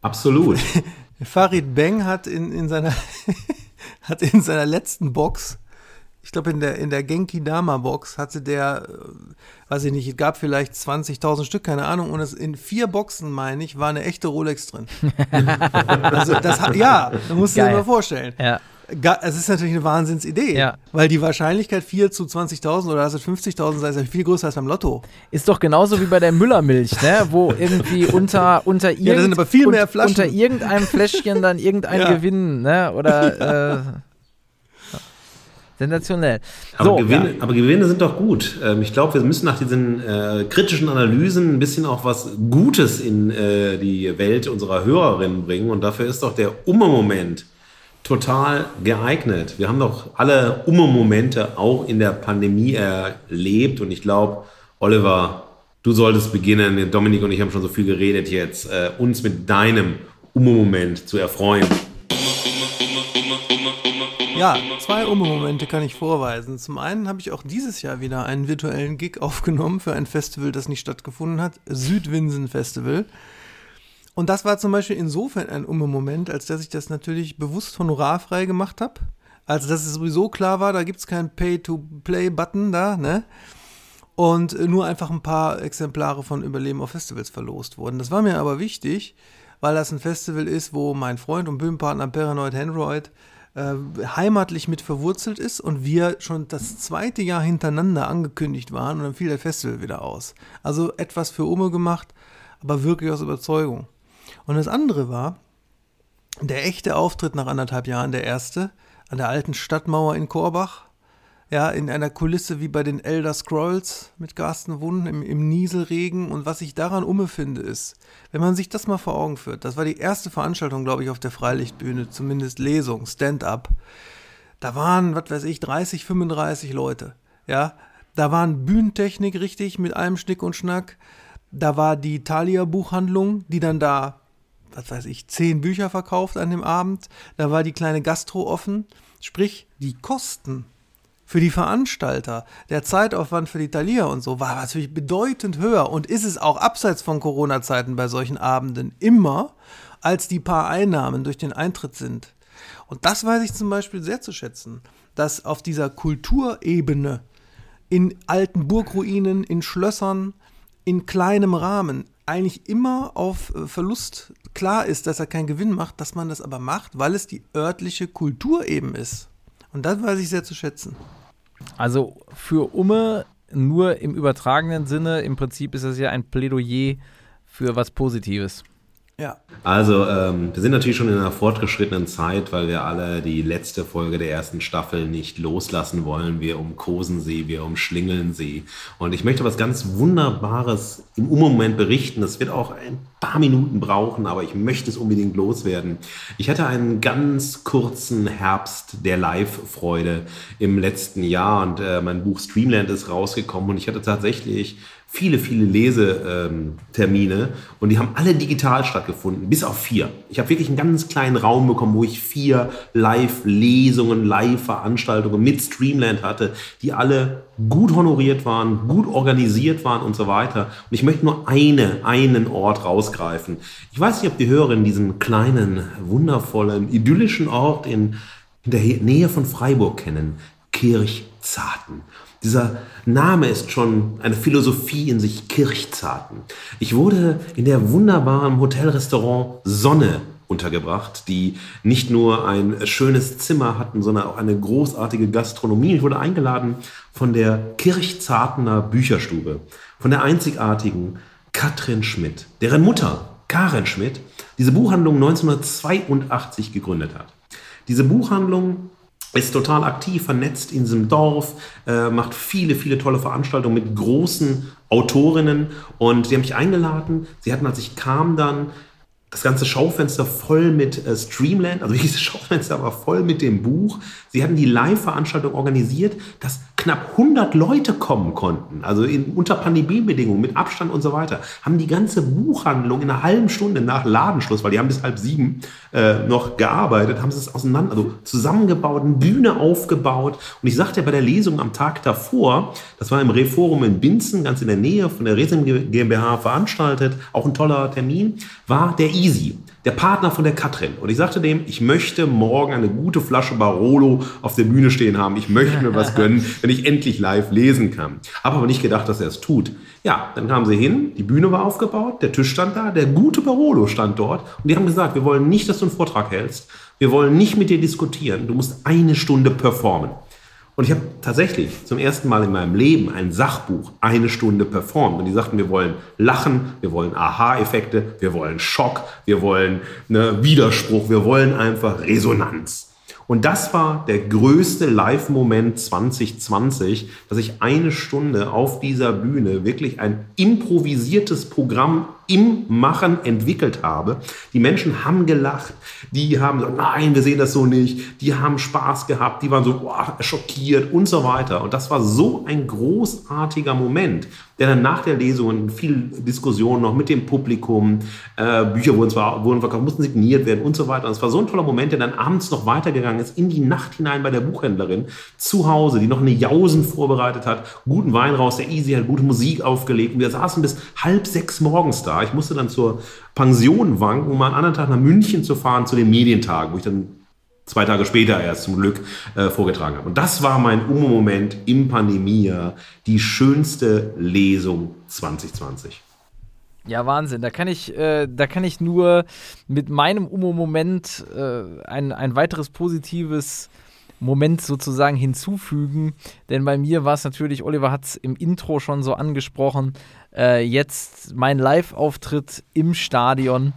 Absolut. Farid Beng hat in, in, seiner, hat in seiner letzten Box ich glaube, in der, in der Genki Dama Box hatte der, äh, weiß ich nicht, es gab vielleicht 20.000 Stück, keine Ahnung, und es in vier Boxen, meine ich, war eine echte Rolex drin. also das, ja, da musst du dir mal vorstellen. Ja. Es ist natürlich eine Wahnsinnsidee, ja. weil die Wahrscheinlichkeit 4 zu 20.000 oder also 50.000 sei ja viel größer als beim Lotto. Ist doch genauso wie bei der Müllermilch, ne? wo irgendwie unter, unter, irgend, ja, unter irgendeinem Fläschchen dann irgendein ja. Gewinn ne? oder äh, Sensationell. Aber, so, Gewinne, ja. aber Gewinne sind doch gut. Ähm, ich glaube, wir müssen nach diesen äh, kritischen Analysen ein bisschen auch was Gutes in äh, die Welt unserer Hörerinnen bringen. Und dafür ist doch der Umme-Moment total geeignet. Wir haben doch alle Umme-Momente auch in der Pandemie erlebt. Und ich glaube, Oliver, du solltest beginnen. Dominik und ich haben schon so viel geredet jetzt, äh, uns mit deinem Umme-Moment zu erfreuen. Ja, zwei Umme-Momente kann ich vorweisen. Zum einen habe ich auch dieses Jahr wieder einen virtuellen Gig aufgenommen für ein Festival, das nicht stattgefunden hat, Südwinsen Festival. Und das war zum Beispiel insofern ein Umme-Moment, als dass ich das natürlich bewusst honorarfrei gemacht habe. Also, dass es sowieso klar war, da gibt es keinen Pay-to-Play-Button da, ne? Und nur einfach ein paar Exemplare von Überleben auf Festivals verlost wurden. Das war mir aber wichtig, weil das ein Festival ist, wo mein Freund und Bühnenpartner Paranoid Handroid äh, heimatlich mit verwurzelt ist und wir schon das zweite Jahr hintereinander angekündigt waren und dann fiel der Festival wieder aus. Also etwas für Ume gemacht, aber wirklich aus Überzeugung. Und das andere war, der echte Auftritt nach anderthalb Jahren, der erste, an der alten Stadtmauer in Korbach ja, in einer Kulisse wie bei den Elder Scrolls mit Carsten Wund im, im Nieselregen. Und was ich daran umfinde, ist, wenn man sich das mal vor Augen führt, das war die erste Veranstaltung, glaube ich, auf der Freilichtbühne, zumindest Lesung, Stand-up. Da waren, was weiß ich, 30, 35 Leute. Ja, da waren Bühnentechnik richtig mit allem Schnick und Schnack. Da war die Thalia-Buchhandlung, die dann da, was weiß ich, zehn Bücher verkauft an dem Abend. Da war die kleine Gastro offen. Sprich, die Kosten für die Veranstalter, der Zeitaufwand für die Talier und so war natürlich bedeutend höher und ist es auch abseits von Corona-Zeiten bei solchen Abenden immer, als die paar Einnahmen durch den Eintritt sind. Und das weiß ich zum Beispiel sehr zu schätzen, dass auf dieser Kulturebene in alten Burgruinen, in Schlössern, in kleinem Rahmen eigentlich immer auf äh, Verlust klar ist, dass er keinen Gewinn macht, dass man das aber macht, weil es die örtliche Kultur eben ist. Und das weiß ich sehr zu schätzen. Also für Umme nur im übertragenen Sinne, im Prinzip ist das ja ein Plädoyer für was Positives. Ja. Also, ähm, wir sind natürlich schon in einer fortgeschrittenen Zeit, weil wir alle die letzte Folge der ersten Staffel nicht loslassen wollen. Wir umkosen sie, wir umschlingeln sie. Und ich möchte was ganz Wunderbares im Moment berichten. Das wird auch ein paar Minuten brauchen, aber ich möchte es unbedingt loswerden. Ich hatte einen ganz kurzen Herbst der Live-Freude im letzten Jahr und äh, mein Buch Streamland ist rausgekommen und ich hatte tatsächlich viele, viele Lesetermine und die haben alle digital stattgefunden, bis auf vier. Ich habe wirklich einen ganz kleinen Raum bekommen, wo ich vier Live-Lesungen, Live-Veranstaltungen mit Streamland hatte, die alle gut honoriert waren, gut organisiert waren und so weiter. Und ich möchte nur eine, einen Ort rausgreifen. Ich weiß nicht, ob die Hörerinnen diesen kleinen, wundervollen, idyllischen Ort in, in der Nähe von Freiburg kennen. Kirchzarten. Dieser Name ist schon eine Philosophie in sich, Kirchzarten. Ich wurde in der wunderbaren Hotelrestaurant Sonne untergebracht, die nicht nur ein schönes Zimmer hatten, sondern auch eine großartige Gastronomie. Ich wurde eingeladen von der Kirchzartener Bücherstube, von der einzigartigen Katrin Schmidt, deren Mutter Karen Schmidt diese Buchhandlung 1982 gegründet hat. Diese Buchhandlung ist total aktiv, vernetzt in diesem Dorf, äh, macht viele, viele tolle Veranstaltungen mit großen Autorinnen und sie haben mich eingeladen. Sie hatten, als ich kam, dann das ganze Schaufenster voll mit äh, Streamland, also dieses Schaufenster war voll mit dem Buch. Sie hatten die Live-Veranstaltung organisiert, dass knapp 100 Leute kommen konnten, also in, unter Pandemiebedingungen, mit Abstand und so weiter, haben die ganze Buchhandlung in einer halben Stunde nach Ladenschluss, weil die haben bis halb sieben äh, noch gearbeitet, haben sie es auseinander, also zusammengebaut, eine Bühne aufgebaut. Und ich sagte bei der Lesung am Tag davor, das war im Reforum in Binzen, ganz in der Nähe von der Resem GmbH veranstaltet, auch ein toller Termin, war der Easy der Partner von der Katrin. Und ich sagte dem, ich möchte morgen eine gute Flasche Barolo auf der Bühne stehen haben. Ich möchte mir was gönnen, wenn ich endlich live lesen kann. Habe aber nicht gedacht, dass er es tut. Ja, dann kamen sie hin, die Bühne war aufgebaut, der Tisch stand da, der gute Barolo stand dort. Und die haben gesagt, wir wollen nicht, dass du einen Vortrag hältst. Wir wollen nicht mit dir diskutieren. Du musst eine Stunde performen. Und ich habe tatsächlich zum ersten Mal in meinem Leben ein Sachbuch eine Stunde performt. Und die sagten, wir wollen Lachen, wir wollen Aha-Effekte, wir wollen Schock, wir wollen ne, Widerspruch, wir wollen einfach Resonanz. Und das war der größte Live-Moment 2020, dass ich eine Stunde auf dieser Bühne wirklich ein improvisiertes Programm im Machen entwickelt habe. Die Menschen haben gelacht, die haben gesagt, nein, wir sehen das so nicht, die haben Spaß gehabt, die waren so boah, schockiert und so weiter. Und das war so ein großartiger Moment, der dann nach der Lesung viel Diskussion noch mit dem Publikum, äh, Bücher wurden zwar wurden verkauft, mussten signiert werden und so weiter. Und es war so ein toller Moment, der dann abends noch weitergegangen ist, in die Nacht hinein bei der Buchhändlerin zu Hause, die noch eine Jausen vorbereitet hat, guten Wein raus, der Easy hat gute Musik aufgelegt und wir saßen bis halb sechs morgens da. Ich musste dann zur Pension wanken, um mal einen anderen Tag nach München zu fahren, zu den Medientagen, wo ich dann zwei Tage später erst zum Glück äh, vorgetragen habe. Und das war mein Umo-Moment im Pandemie, die schönste Lesung 2020. Ja, Wahnsinn. Da kann ich, äh, da kann ich nur mit meinem Umo-Moment äh, ein, ein weiteres positives Moment sozusagen hinzufügen. Denn bei mir war es natürlich, Oliver hat es im Intro schon so angesprochen, äh, jetzt mein Live-Auftritt im Stadion.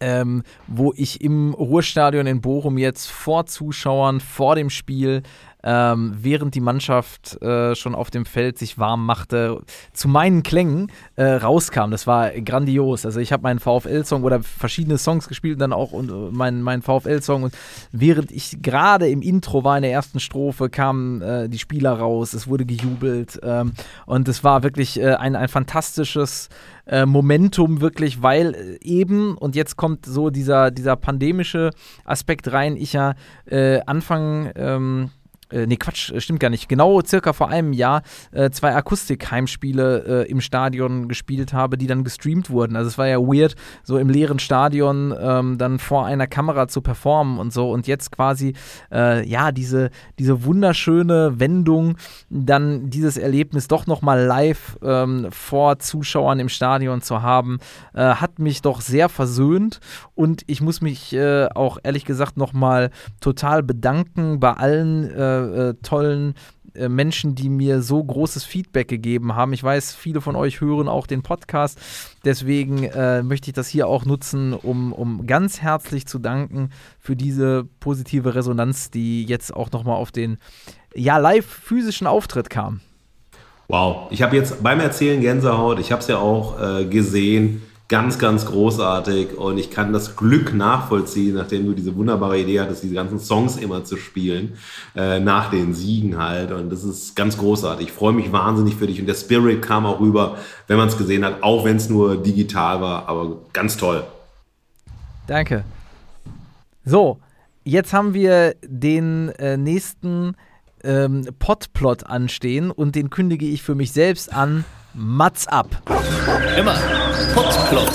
Ähm, wo ich im Ruhrstadion in Bochum jetzt vor Zuschauern, vor dem Spiel ähm, während die Mannschaft äh, schon auf dem Feld sich warm machte, zu meinen Klängen äh, rauskam. Das war grandios. Also ich habe meinen VfL-Song oder verschiedene Songs gespielt und dann auch und, äh, meinen mein VfL-Song. Und während ich gerade im Intro war in der ersten Strophe, kamen äh, die Spieler raus, es wurde gejubelt ähm, und es war wirklich äh, ein, ein fantastisches äh, Momentum wirklich, weil eben, und jetzt kommt so dieser, dieser pandemische Aspekt rein, ich ja äh, Anfang ähm, äh, nee, Quatsch, äh, stimmt gar nicht. Genau circa vor einem Jahr äh, zwei Akustik-Heimspiele äh, im Stadion gespielt habe, die dann gestreamt wurden. Also es war ja weird, so im leeren Stadion ähm, dann vor einer Kamera zu performen und so. Und jetzt quasi, äh, ja, diese, diese wunderschöne Wendung, dann dieses Erlebnis doch nochmal live ähm, vor Zuschauern im Stadion zu haben, äh, hat mich doch sehr versöhnt. Und ich muss mich äh, auch ehrlich gesagt nochmal total bedanken bei allen äh, tollen äh, Menschen, die mir so großes Feedback gegeben haben. Ich weiß, viele von euch hören auch den Podcast. Deswegen äh, möchte ich das hier auch nutzen, um, um ganz herzlich zu danken für diese positive Resonanz, die jetzt auch nochmal auf den ja, live physischen Auftritt kam. Wow, ich habe jetzt beim Erzählen Gänsehaut, ich habe es ja auch äh, gesehen, ganz, ganz großartig und ich kann das Glück nachvollziehen, nachdem du diese wunderbare Idee hattest, diese ganzen Songs immer zu spielen, äh, nach den Siegen halt und das ist ganz großartig. Ich freue mich wahnsinnig für dich und der Spirit kam auch rüber, wenn man es gesehen hat, auch wenn es nur digital war, aber ganz toll. Danke. So, jetzt haben wir den äh, nächsten ähm, Podplot anstehen und den kündige ich für mich selbst an. Mats ab. Immer Podplot.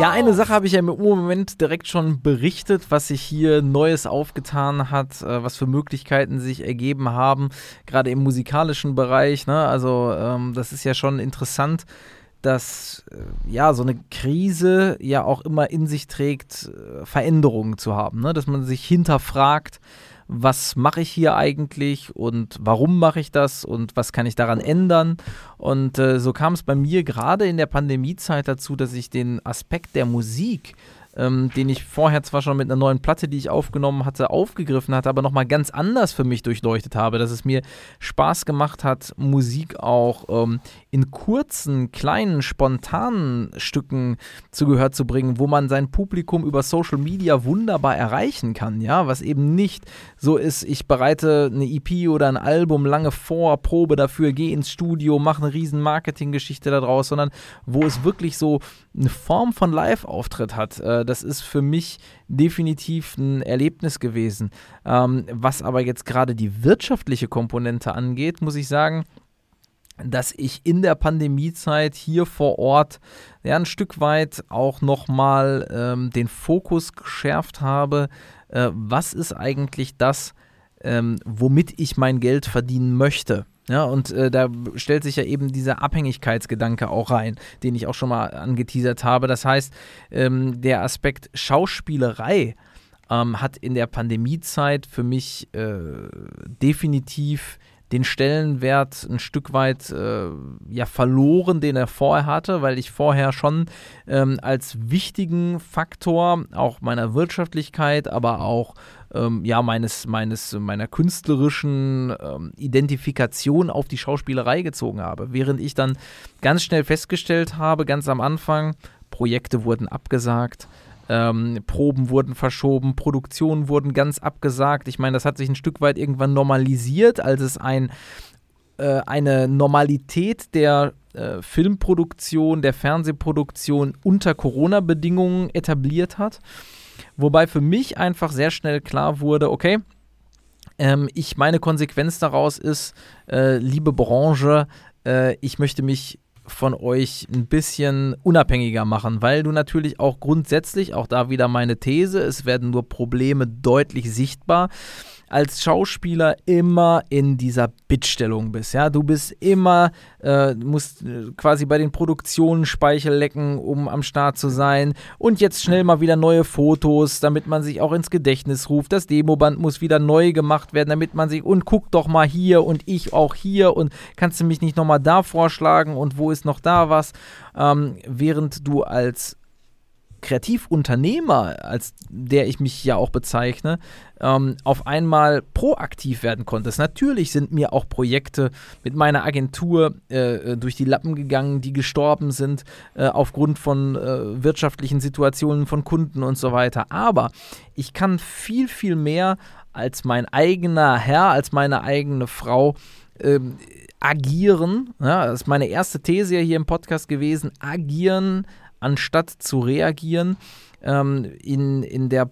Ja, eine Sache habe ich ja im Moment direkt schon berichtet, was sich hier Neues aufgetan hat, äh, was für Möglichkeiten sich ergeben haben, gerade im musikalischen Bereich. Ne? Also ähm, das ist ja schon interessant, dass äh, ja so eine Krise ja auch immer in sich trägt, äh, Veränderungen zu haben, ne? dass man sich hinterfragt, was mache ich hier eigentlich und warum mache ich das und was kann ich daran ändern. Und äh, so kam es bei mir gerade in der Pandemiezeit dazu, dass ich den Aspekt der Musik ähm, den ich vorher zwar schon mit einer neuen Platte, die ich aufgenommen hatte, aufgegriffen hatte, aber nochmal ganz anders für mich durchleuchtet habe, dass es mir Spaß gemacht hat, Musik auch ähm, in kurzen, kleinen, spontanen Stücken zu Gehör zu bringen, wo man sein Publikum über Social Media wunderbar erreichen kann, ja, was eben nicht so ist, ich bereite eine EP oder ein Album lange vor, probe dafür, gehe ins Studio, mache eine riesen Marketinggeschichte daraus, sondern wo es wirklich so eine Form von Live-Auftritt hat. Äh, das ist für mich definitiv ein Erlebnis gewesen. Ähm, was aber jetzt gerade die wirtschaftliche Komponente angeht, muss ich sagen, dass ich in der Pandemiezeit hier vor Ort ja, ein Stück weit auch nochmal ähm, den Fokus geschärft habe, äh, was ist eigentlich das, ähm, womit ich mein Geld verdienen möchte. Ja, und äh, da stellt sich ja eben dieser Abhängigkeitsgedanke auch rein, den ich auch schon mal angeteasert habe. Das heißt, ähm, der Aspekt Schauspielerei ähm, hat in der Pandemiezeit für mich äh, definitiv den Stellenwert ein Stück weit äh, ja verloren, den er vorher hatte, weil ich vorher schon ähm, als wichtigen Faktor auch meiner Wirtschaftlichkeit, aber auch ähm, ja meines meines meiner künstlerischen ähm, Identifikation auf die Schauspielerei gezogen habe, während ich dann ganz schnell festgestellt habe, ganz am Anfang Projekte wurden abgesagt. Ähm, Proben wurden verschoben, Produktionen wurden ganz abgesagt. Ich meine, das hat sich ein Stück weit irgendwann normalisiert, als es ein, äh, eine Normalität der äh, Filmproduktion, der Fernsehproduktion unter Corona-Bedingungen etabliert hat. Wobei für mich einfach sehr schnell klar wurde, okay, ähm, ich meine Konsequenz daraus ist, äh, liebe Branche, äh, ich möchte mich von euch ein bisschen unabhängiger machen, weil du natürlich auch grundsätzlich, auch da wieder meine These, es werden nur Probleme deutlich sichtbar als Schauspieler immer in dieser Bittstellung bist. Ja, du bist immer, äh, musst äh, quasi bei den Produktionen Speichel lecken, um am Start zu sein. Und jetzt schnell mal wieder neue Fotos, damit man sich auch ins Gedächtnis ruft. Das Demoband muss wieder neu gemacht werden, damit man sich und guck doch mal hier und ich auch hier und kannst du mich nicht nochmal da vorschlagen und wo ist noch da was? Ähm, während du als Kreativunternehmer, als der ich mich ja auch bezeichne, ähm, auf einmal proaktiv werden konntest. Natürlich sind mir auch Projekte mit meiner Agentur äh, durch die Lappen gegangen, die gestorben sind äh, aufgrund von äh, wirtschaftlichen Situationen von Kunden und so weiter. Aber ich kann viel, viel mehr als mein eigener Herr, als meine eigene Frau ähm, agieren. Ja, das ist meine erste These hier im Podcast gewesen. Agieren anstatt zu reagieren ähm, in, in der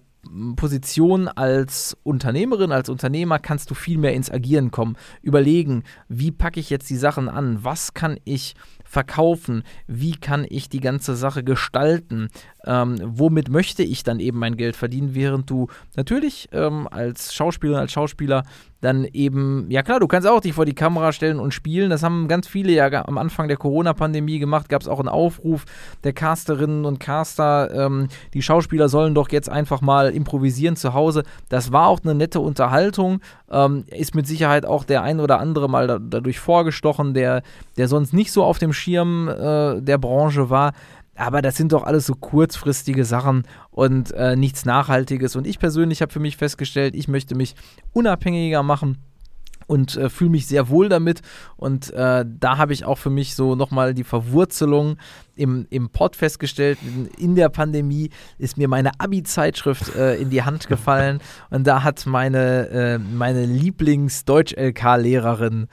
Position als Unternehmerin, als Unternehmer kannst du viel mehr ins Agieren kommen. Überlegen, wie packe ich jetzt die Sachen an? Was kann ich verkaufen? Wie kann ich die ganze Sache gestalten? Ähm, womit möchte ich dann eben mein Geld verdienen, während du natürlich ähm, als Schauspielerin, als Schauspieler dann eben, ja klar, du kannst auch dich vor die Kamera stellen und spielen. Das haben ganz viele ja am Anfang der Corona-Pandemie gemacht. Gab es auch einen Aufruf der Casterinnen und Caster, ähm, die Schauspieler sollen doch jetzt einfach mal improvisieren zu Hause. Das war auch eine nette Unterhaltung. Ähm, ist mit Sicherheit auch der ein oder andere mal da, dadurch vorgestochen, der, der sonst nicht so auf dem Schirm äh, der Branche war. Aber das sind doch alles so kurzfristige Sachen und äh, nichts Nachhaltiges. Und ich persönlich habe für mich festgestellt, ich möchte mich unabhängiger machen und äh, fühle mich sehr wohl damit. Und äh, da habe ich auch für mich so nochmal die Verwurzelung im, im Pod festgestellt. In, der Pandemie ist mir meine Abi-Zeitschrift äh, in die Hand gefallen und da hat meine, äh, meine Lieblings-Deutsch-LK-Lehrerin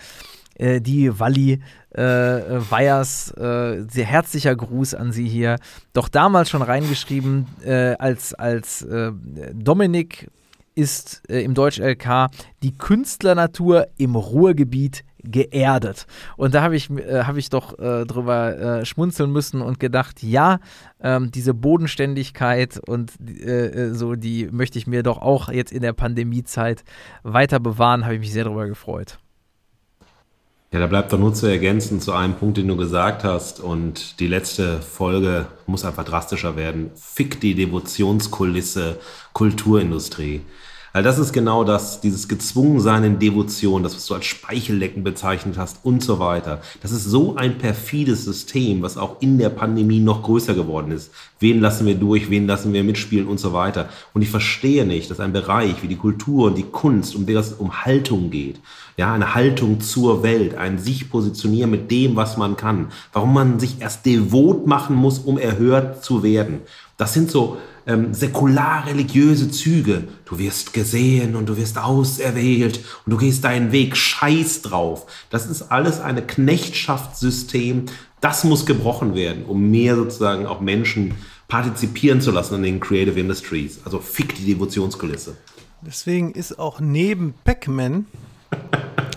äh, die Walli äh, Weyers, äh, sehr herzlicher Gruß an Sie hier, doch damals schon reingeschrieben, äh, als, als äh, Dominik ist im Deutsch-LK die Künstlernatur im Ruhrgebiet geerdet. Und da habe ich, äh, hab ich doch äh, drüber äh, schmunzeln müssen und gedacht, ja, ähm, diese Bodenständigkeit und äh, so, die möchte ich mir doch auch jetzt in der Pandemiezeit weiter bewahren, habe ich mich sehr darüber gefreut. Ja, da bleibt doch nur zu ergänzen zu einem Punkt, den du gesagt hast. Und die letzte Folge muss einfach drastischer werden. Fick die Devotionskulisse Kulturindustrie. Weil das ist genau das, dieses Gezwungensein in Devotion, das, was du als Speichellecken bezeichnet hast und so weiter. Das ist so ein perfides System, was auch in der Pandemie noch größer geworden ist. Wen lassen wir durch, wen lassen wir mitspielen und so weiter. Und ich verstehe nicht, dass ein Bereich wie die Kultur und die Kunst, um der es um Haltung geht, ja, eine Haltung zur Welt, ein sich positionieren mit dem, was man kann, warum man sich erst devot machen muss, um erhört zu werden. Das sind so, ähm, säkular-religiöse Züge. Du wirst gesehen und du wirst auserwählt und du gehst deinen Weg, scheiß drauf. Das ist alles ein Knechtschaftssystem. Das muss gebrochen werden, um mehr sozusagen auch Menschen partizipieren zu lassen an den Creative Industries. Also fick die Devotionskulisse. Deswegen ist auch neben Pac-Man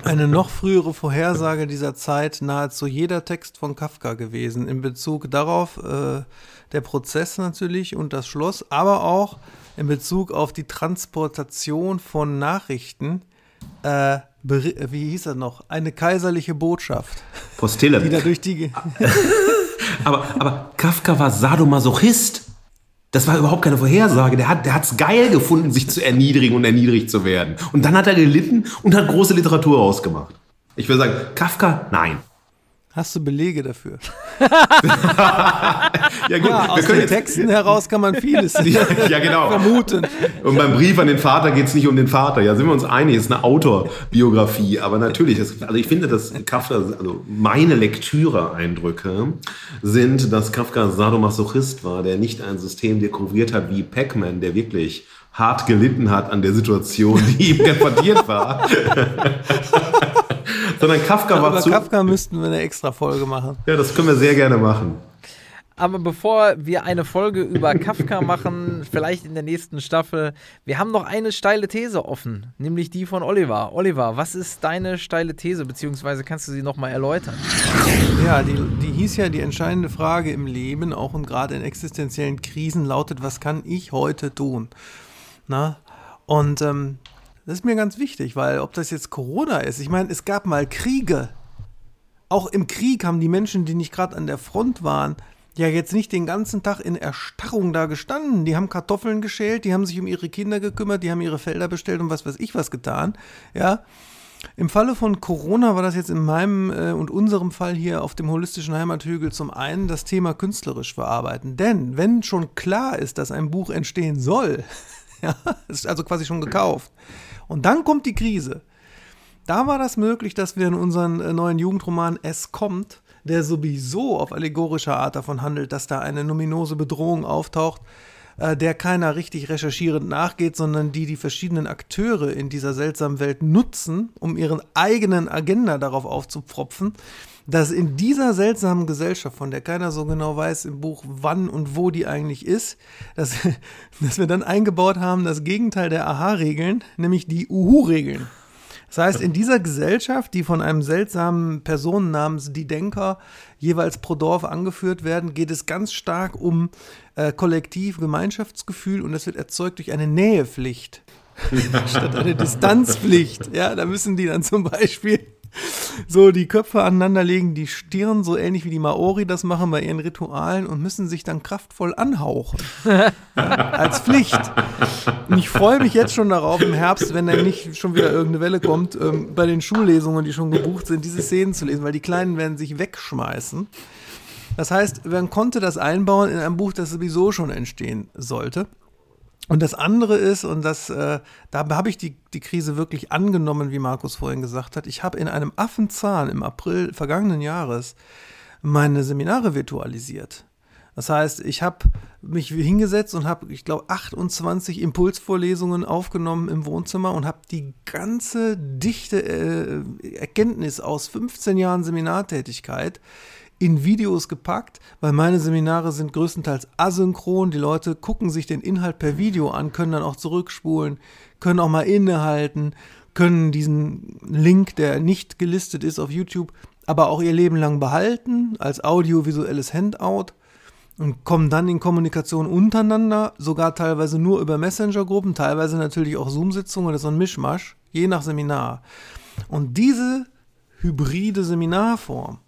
eine noch frühere Vorhersage dieser Zeit nahezu jeder Text von Kafka gewesen in Bezug darauf, äh, der Prozess natürlich und das Schloss, aber auch in Bezug auf die Transportation von Nachrichten. Äh, wie hieß er noch? Eine kaiserliche Botschaft. Postille. Die da durch die. aber, aber Kafka war Sadomasochist. Das war überhaupt keine Vorhersage. Der hat es geil gefunden, sich zu erniedrigen und erniedrigt zu werden. Und dann hat er gelitten und hat große Literatur ausgemacht. Ich würde sagen, Kafka, nein. Hast du Belege dafür? ja, gut. Ja, aus den Texten heraus kann man vieles ja, ja, genau. vermuten. Und beim Brief an den Vater geht es nicht um den Vater. Ja, sind wir uns einig, es ist eine Autorbiografie. Aber natürlich, das, also ich finde, dass Kafka, also meine Lektüre-Eindrücke sind, dass Kafka Sadomasochist war, der nicht ein System dekoriert hat wie Pac-Man, der wirklich hart gelitten hat an der Situation, die ihm konfrontiert war. Sondern Kafka war über zu. Kafka müssten wir eine extra Folge machen. Ja, das können wir sehr gerne machen. Aber bevor wir eine Folge über Kafka machen, vielleicht in der nächsten Staffel, wir haben noch eine steile These offen, nämlich die von Oliver. Oliver, was ist deine steile These, beziehungsweise kannst du sie nochmal erläutern? Ja, die, die hieß ja, die entscheidende Frage im Leben, auch und gerade in existenziellen Krisen, lautet, was kann ich heute tun? Na? Und ähm, das ist mir ganz wichtig, weil ob das jetzt Corona ist, ich meine, es gab mal Kriege. Auch im Krieg haben die Menschen, die nicht gerade an der Front waren, ja jetzt nicht den ganzen Tag in Erstarrung da gestanden. Die haben Kartoffeln geschält, die haben sich um ihre Kinder gekümmert, die haben ihre Felder bestellt und was weiß ich was getan. Ja. Im Falle von Corona war das jetzt in meinem äh, und unserem Fall hier auf dem holistischen Heimathügel zum einen das Thema künstlerisch verarbeiten. Denn wenn schon klar ist, dass ein Buch entstehen soll, ja, ist also quasi schon gekauft, und dann kommt die Krise. Da war das möglich, dass wir in unseren äh, neuen Jugendroman Es kommt, der sowieso auf allegorischer Art davon handelt, dass da eine numinose Bedrohung auftaucht, äh, der keiner richtig recherchierend nachgeht, sondern die die verschiedenen Akteure in dieser seltsamen Welt nutzen, um ihren eigenen Agenda darauf aufzupfropfen, dass in dieser seltsamen Gesellschaft, von der keiner so genau weiß im Buch, wann und wo die eigentlich ist, dass, dass wir dann eingebaut haben das Gegenteil der Aha-Regeln, nämlich die Uhu-Regeln. Das heißt, in dieser Gesellschaft, die von einem seltsamen Personen namens Die Denker jeweils pro Dorf angeführt werden, geht es ganz stark um äh, Kollektiv, Gemeinschaftsgefühl und das wird erzeugt durch eine Nähepflicht. statt eine Distanzpflicht. Ja, da müssen die dann zum Beispiel so die Köpfe aneinanderlegen, die Stirn, so ähnlich wie die Maori das machen bei ihren Ritualen und müssen sich dann kraftvoll anhauchen. Ja, als Pflicht. Und ich freue mich jetzt schon darauf im Herbst, wenn dann nicht schon wieder irgendeine Welle kommt, ähm, bei den Schullesungen, die schon gebucht sind, diese Szenen zu lesen, weil die Kleinen werden sich wegschmeißen. Das heißt, man konnte das einbauen in ein Buch, das sowieso schon entstehen sollte. Und das andere ist, und das, äh, da habe ich die, die Krise wirklich angenommen, wie Markus vorhin gesagt hat. Ich habe in einem Affenzahn im April vergangenen Jahres meine Seminare virtualisiert. Das heißt, ich habe mich hingesetzt und habe, ich glaube, 28 Impulsvorlesungen aufgenommen im Wohnzimmer und habe die ganze dichte äh, Erkenntnis aus 15 Jahren Seminartätigkeit in Videos gepackt, weil meine Seminare sind größtenteils asynchron. Die Leute gucken sich den Inhalt per Video an, können dann auch zurückspulen, können auch mal innehalten, können diesen Link, der nicht gelistet ist auf YouTube, aber auch ihr Leben lang behalten als audiovisuelles Handout und kommen dann in Kommunikation untereinander, sogar teilweise nur über Messenger-Gruppen, teilweise natürlich auch Zoom-Sitzungen oder so ein Mischmasch, je nach Seminar. Und diese hybride Seminarform,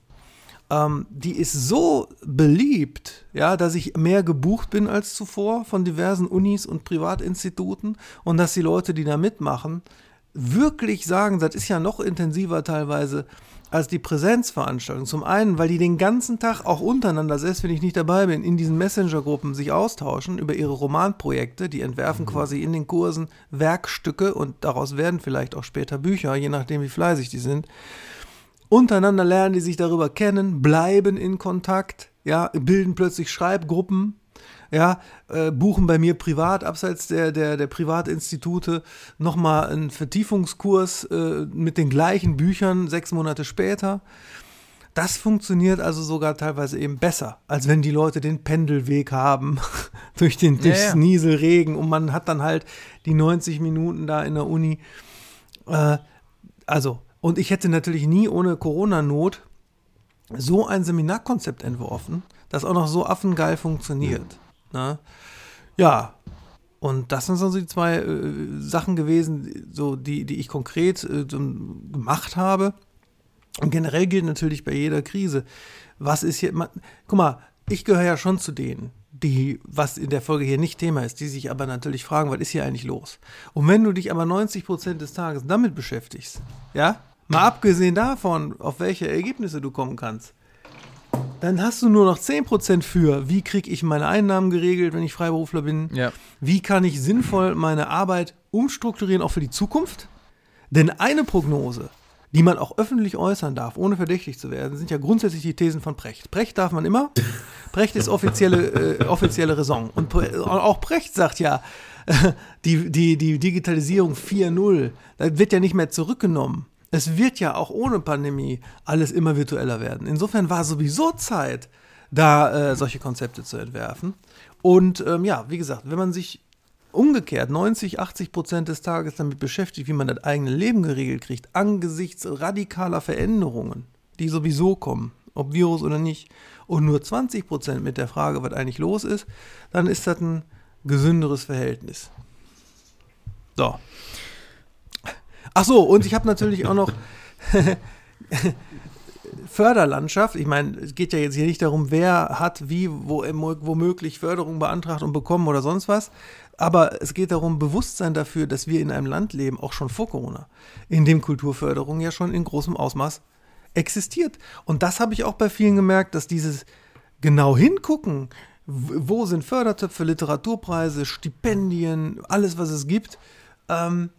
ähm, die ist so beliebt, ja, dass ich mehr gebucht bin als zuvor von diversen Unis und Privatinstituten und dass die Leute, die da mitmachen, wirklich sagen, das ist ja noch intensiver teilweise als die Präsenzveranstaltung. Zum einen, weil die den ganzen Tag auch untereinander, selbst wenn ich nicht dabei bin, in diesen Messenger-Gruppen sich austauschen über ihre Romanprojekte. Die entwerfen mhm. quasi in den Kursen Werkstücke und daraus werden vielleicht auch später Bücher, je nachdem, wie fleißig die sind. Untereinander lernen die sich darüber kennen, bleiben in Kontakt, ja, bilden plötzlich Schreibgruppen, ja, äh, buchen bei mir privat, abseits der, der, der Privatinstitute, nochmal einen Vertiefungskurs äh, mit den gleichen Büchern sechs Monate später. Das durchs also sogar teilweise eben besser, als wenn die Leute den Pendelweg haben durch den durchs ja, ja. Nieselregen und man hat dann halt die 90 Minuten da in der Uni. Äh, also und ich hätte natürlich nie ohne Corona-Not so ein Seminarkonzept entworfen, das auch noch so affengeil funktioniert. Ja, ne? ja. und das sind so die zwei äh, Sachen gewesen, so die, die ich konkret äh, gemacht habe. Und generell gilt natürlich bei jeder Krise, was ist hier, man, guck mal, ich gehöre ja schon zu denen, die, was in der Folge hier nicht Thema ist, die sich aber natürlich fragen, was ist hier eigentlich los? Und wenn du dich aber 90 Prozent des Tages damit beschäftigst, ja, Mal abgesehen davon, auf welche Ergebnisse du kommen kannst, dann hast du nur noch 10% für, wie kriege ich meine Einnahmen geregelt, wenn ich Freiberufler bin. Ja. Wie kann ich sinnvoll meine Arbeit umstrukturieren, auch für die Zukunft? Denn eine Prognose, die man auch öffentlich äußern darf, ohne verdächtig zu werden, sind ja grundsätzlich die Thesen von Precht. Precht darf man immer. Precht ist offizielle, äh, offizielle Raison. Und auch Precht sagt ja, die, die, die Digitalisierung 4.0, da wird ja nicht mehr zurückgenommen es wird ja auch ohne Pandemie alles immer virtueller werden. Insofern war sowieso Zeit, da äh, solche Konzepte zu entwerfen. Und ähm, ja, wie gesagt, wenn man sich umgekehrt 90, 80 Prozent des Tages damit beschäftigt, wie man das eigene Leben geregelt kriegt, angesichts radikaler Veränderungen, die sowieso kommen, ob Virus oder nicht, und nur 20 Prozent mit der Frage, was eigentlich los ist, dann ist das ein gesünderes Verhältnis. So. Ach so, und ich habe natürlich auch noch Förderlandschaft. Ich meine, es geht ja jetzt hier nicht darum, wer hat wie, wo, womöglich Förderung beantragt und bekommen oder sonst was. Aber es geht darum, Bewusstsein dafür, dass wir in einem Land leben, auch schon vor Corona, in dem Kulturförderung ja schon in großem Ausmaß existiert. Und das habe ich auch bei vielen gemerkt, dass dieses genau hingucken, wo sind Fördertöpfe, Literaturpreise, Stipendien, alles, was es gibt, ähm,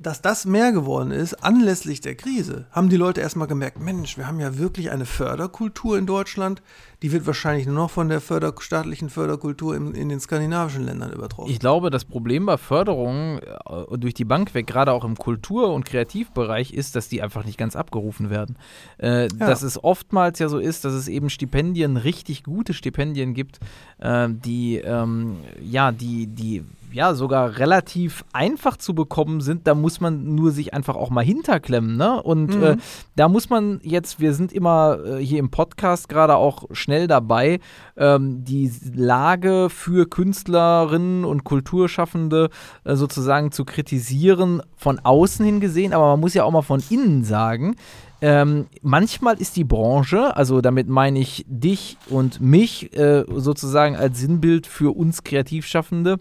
dass das mehr geworden ist, anlässlich der Krise, haben die Leute erstmal gemerkt, Mensch, wir haben ja wirklich eine Förderkultur in Deutschland, die wird wahrscheinlich nur noch von der Förder staatlichen Förderkultur in, in den skandinavischen Ländern übertroffen. Ich glaube, das Problem bei Förderungen äh, durch die Bank weg, gerade auch im Kultur- und Kreativbereich, ist, dass die einfach nicht ganz abgerufen werden. Äh, ja. Dass es oftmals ja so ist, dass es eben Stipendien, richtig gute Stipendien gibt, äh, die, ähm, ja, die, die ja sogar relativ einfach zu bekommen sind. Da muss man nur sich einfach auch mal hinterklemmen. Ne? Und Mhm. äh, da muss man jetzt, wir sind immer äh, hier im Podcast gerade auch schnell dabei, ähm, die Lage für Künstlerinnen und Kulturschaffende äh, sozusagen zu kritisieren, von außen hin gesehen. Aber man muss ja auch mal von innen sagen, ähm, manchmal ist die Branche, also damit meine ich dich und mich äh, sozusagen als Sinnbild für uns Kreativschaffende,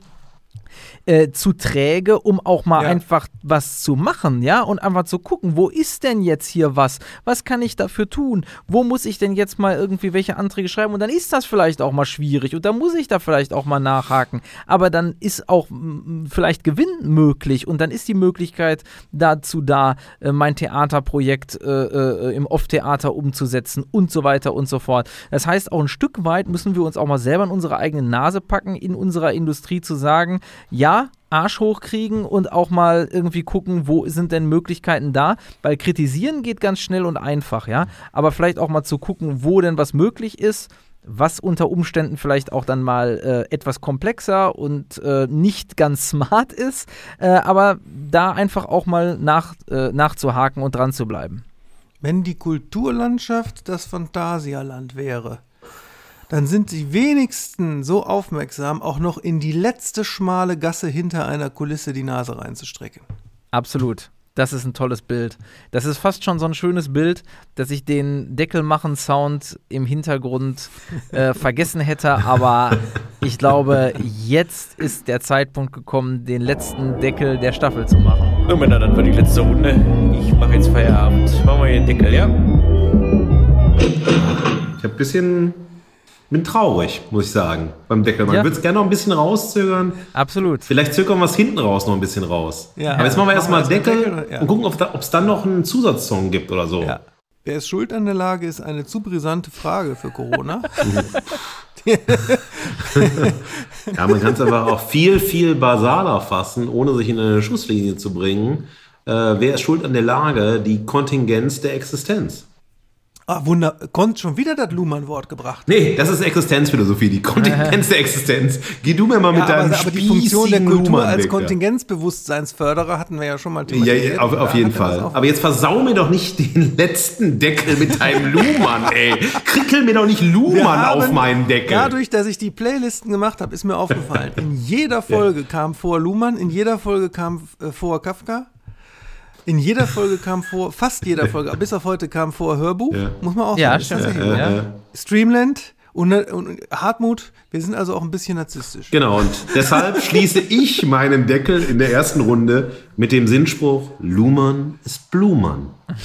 äh, zu träge, um auch mal Ja. einfach was zu machen, ja, und einfach zu gucken, wo ist denn jetzt hier was? Was kann ich dafür tun? Wo muss ich denn jetzt mal irgendwie welche Anträge schreiben? Und dann ist das vielleicht auch mal schwierig und dann muss ich da vielleicht auch mal nachhaken. Aber dann ist auch vielleicht Gewinn möglich und dann ist die Möglichkeit dazu da, äh, mein Theaterprojekt äh, äh, im Off-Theater umzusetzen und so weiter und so fort. Das heißt, auch ein Stück weit müssen wir uns auch mal selber in unsere eigene Nase packen, in unserer Industrie zu sagen, ja, Arsch hochkriegen und auch mal irgendwie gucken, wo sind denn Möglichkeiten da, weil kritisieren geht ganz schnell und einfach, ja, aber vielleicht auch mal zu gucken, wo denn was möglich ist, was unter Umständen vielleicht auch dann mal äh, etwas komplexer und äh, nicht ganz smart ist, äh, aber da einfach auch mal nach, äh, nachzuhaken und dran zu bleiben. Wenn die Kulturlandschaft das Phantasialand wäre, dann sind die wenigsten so aufmerksam, auch noch in die letzte schmale Gasse hinter einer Kulisse die Nase reinzustrecken. Absolut. Das ist ein tolles Bild. Das ist fast schon so ein schönes Bild, dass ich den Deckelmachen-Sound im Hintergrund äh, vergessen hätte. Aber ich glaube, jetzt ist der Zeitpunkt gekommen, den letzten Deckel der Staffel zu machen. So, Männer, dann war die letzte Runde. Ich mache jetzt Feierabend. Machen wir hier den Deckel, ja? Ich habe ein bisschen, bin traurig, muss ich sagen, beim Deckel. Man Ja. würde es gerne noch ein bisschen rauszögern. Absolut. Vielleicht zögern wir es hinten raus noch ein bisschen raus. Ja. Aber jetzt machen wir erstmal Deckel, Deckel, ja. und gucken, ob es dann noch einen Zusatzsong gibt oder so. Ja. Wer ist schuld an der Lage, ist eine zu brisante Frage für Corona. Ja, man kann es einfach auch viel, viel basaler fassen, ohne sich in eine Schusslinie zu bringen. Äh, wer ist schuld an der Lage? Die Kontingenz der Existenz. Ah, wunder, konnt schon wieder das Luhmann-Wort gebracht. Nee, das ist Existenzphilosophie, die Kontingenz der Existenz. Geh du mir mal mit Ja, deinem aber, aber die Funktion der Kultur als. Kontingenzbewusstseinsförderer hatten wir ja schon mal Ja, ja, auf, auf jeden Fall. Aber jetzt versau mir doch nicht den letzten Deckel mit deinem Luhmann, ey. Krickel mir doch nicht Luhmann auf haben- meinen Deckel. Dadurch, dass ich die Playlisten gemacht habe, ist mir aufgefallen, in jeder Folge kam vor Luhmann, in jeder Folge kam äh, vor Kafka, in jeder Folge kam vor, fast jeder Folge, bis auf heute kam vor Hörbuch, Ja. muss man auch Ja, sagen. stimmt. Ja. äh, Streamland und, und Hartmut, wir sind also auch ein bisschen narzisstisch. Genau, und deshalb schließe ich meinen Deckel in der ersten Runde mit dem Sinnspruch, Luhmann ist Blumann.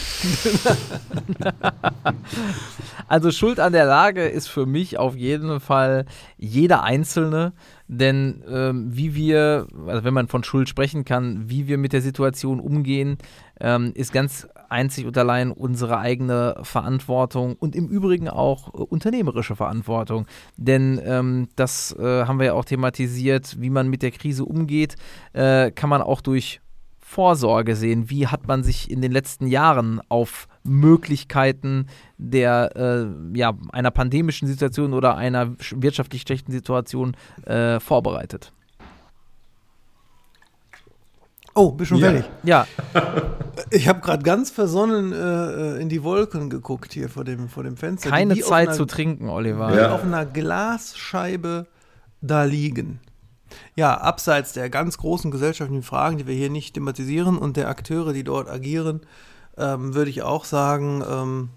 Also Schuld an der Lage ist für mich auf jeden Fall jeder Einzelne, denn ähm, wie wir, also wenn man von Schuld sprechen kann, wie wir mit der Situation umgehen, ähm, ist ganz einzig und allein unsere eigene Verantwortung und im Übrigen auch äh, unternehmerische Verantwortung. Denn ähm, das äh, haben wir ja auch thematisiert, wie man mit der Krise umgeht, äh, kann man auch durch Vorsorge sehen. Wie hat man sich in den letzten Jahren auf Möglichkeiten der äh, ja, einer pandemischen Situation oder einer sch- wirtschaftlich schlechten Situation äh, vorbereitet? Oh, bist schon Ja. fertig. Ja, Ich habe gerade ganz versonnen äh, in die Wolken geguckt hier vor dem, vor dem Fenster. keine Zeit einer- zu trinken, Oliver. die Ja. auf einer Glasscheibe da liegen. Ja, abseits der ganz großen gesellschaftlichen Fragen, die wir hier nicht thematisieren und der Akteure, die dort agieren, ähm, würde ich auch sagen, ähm,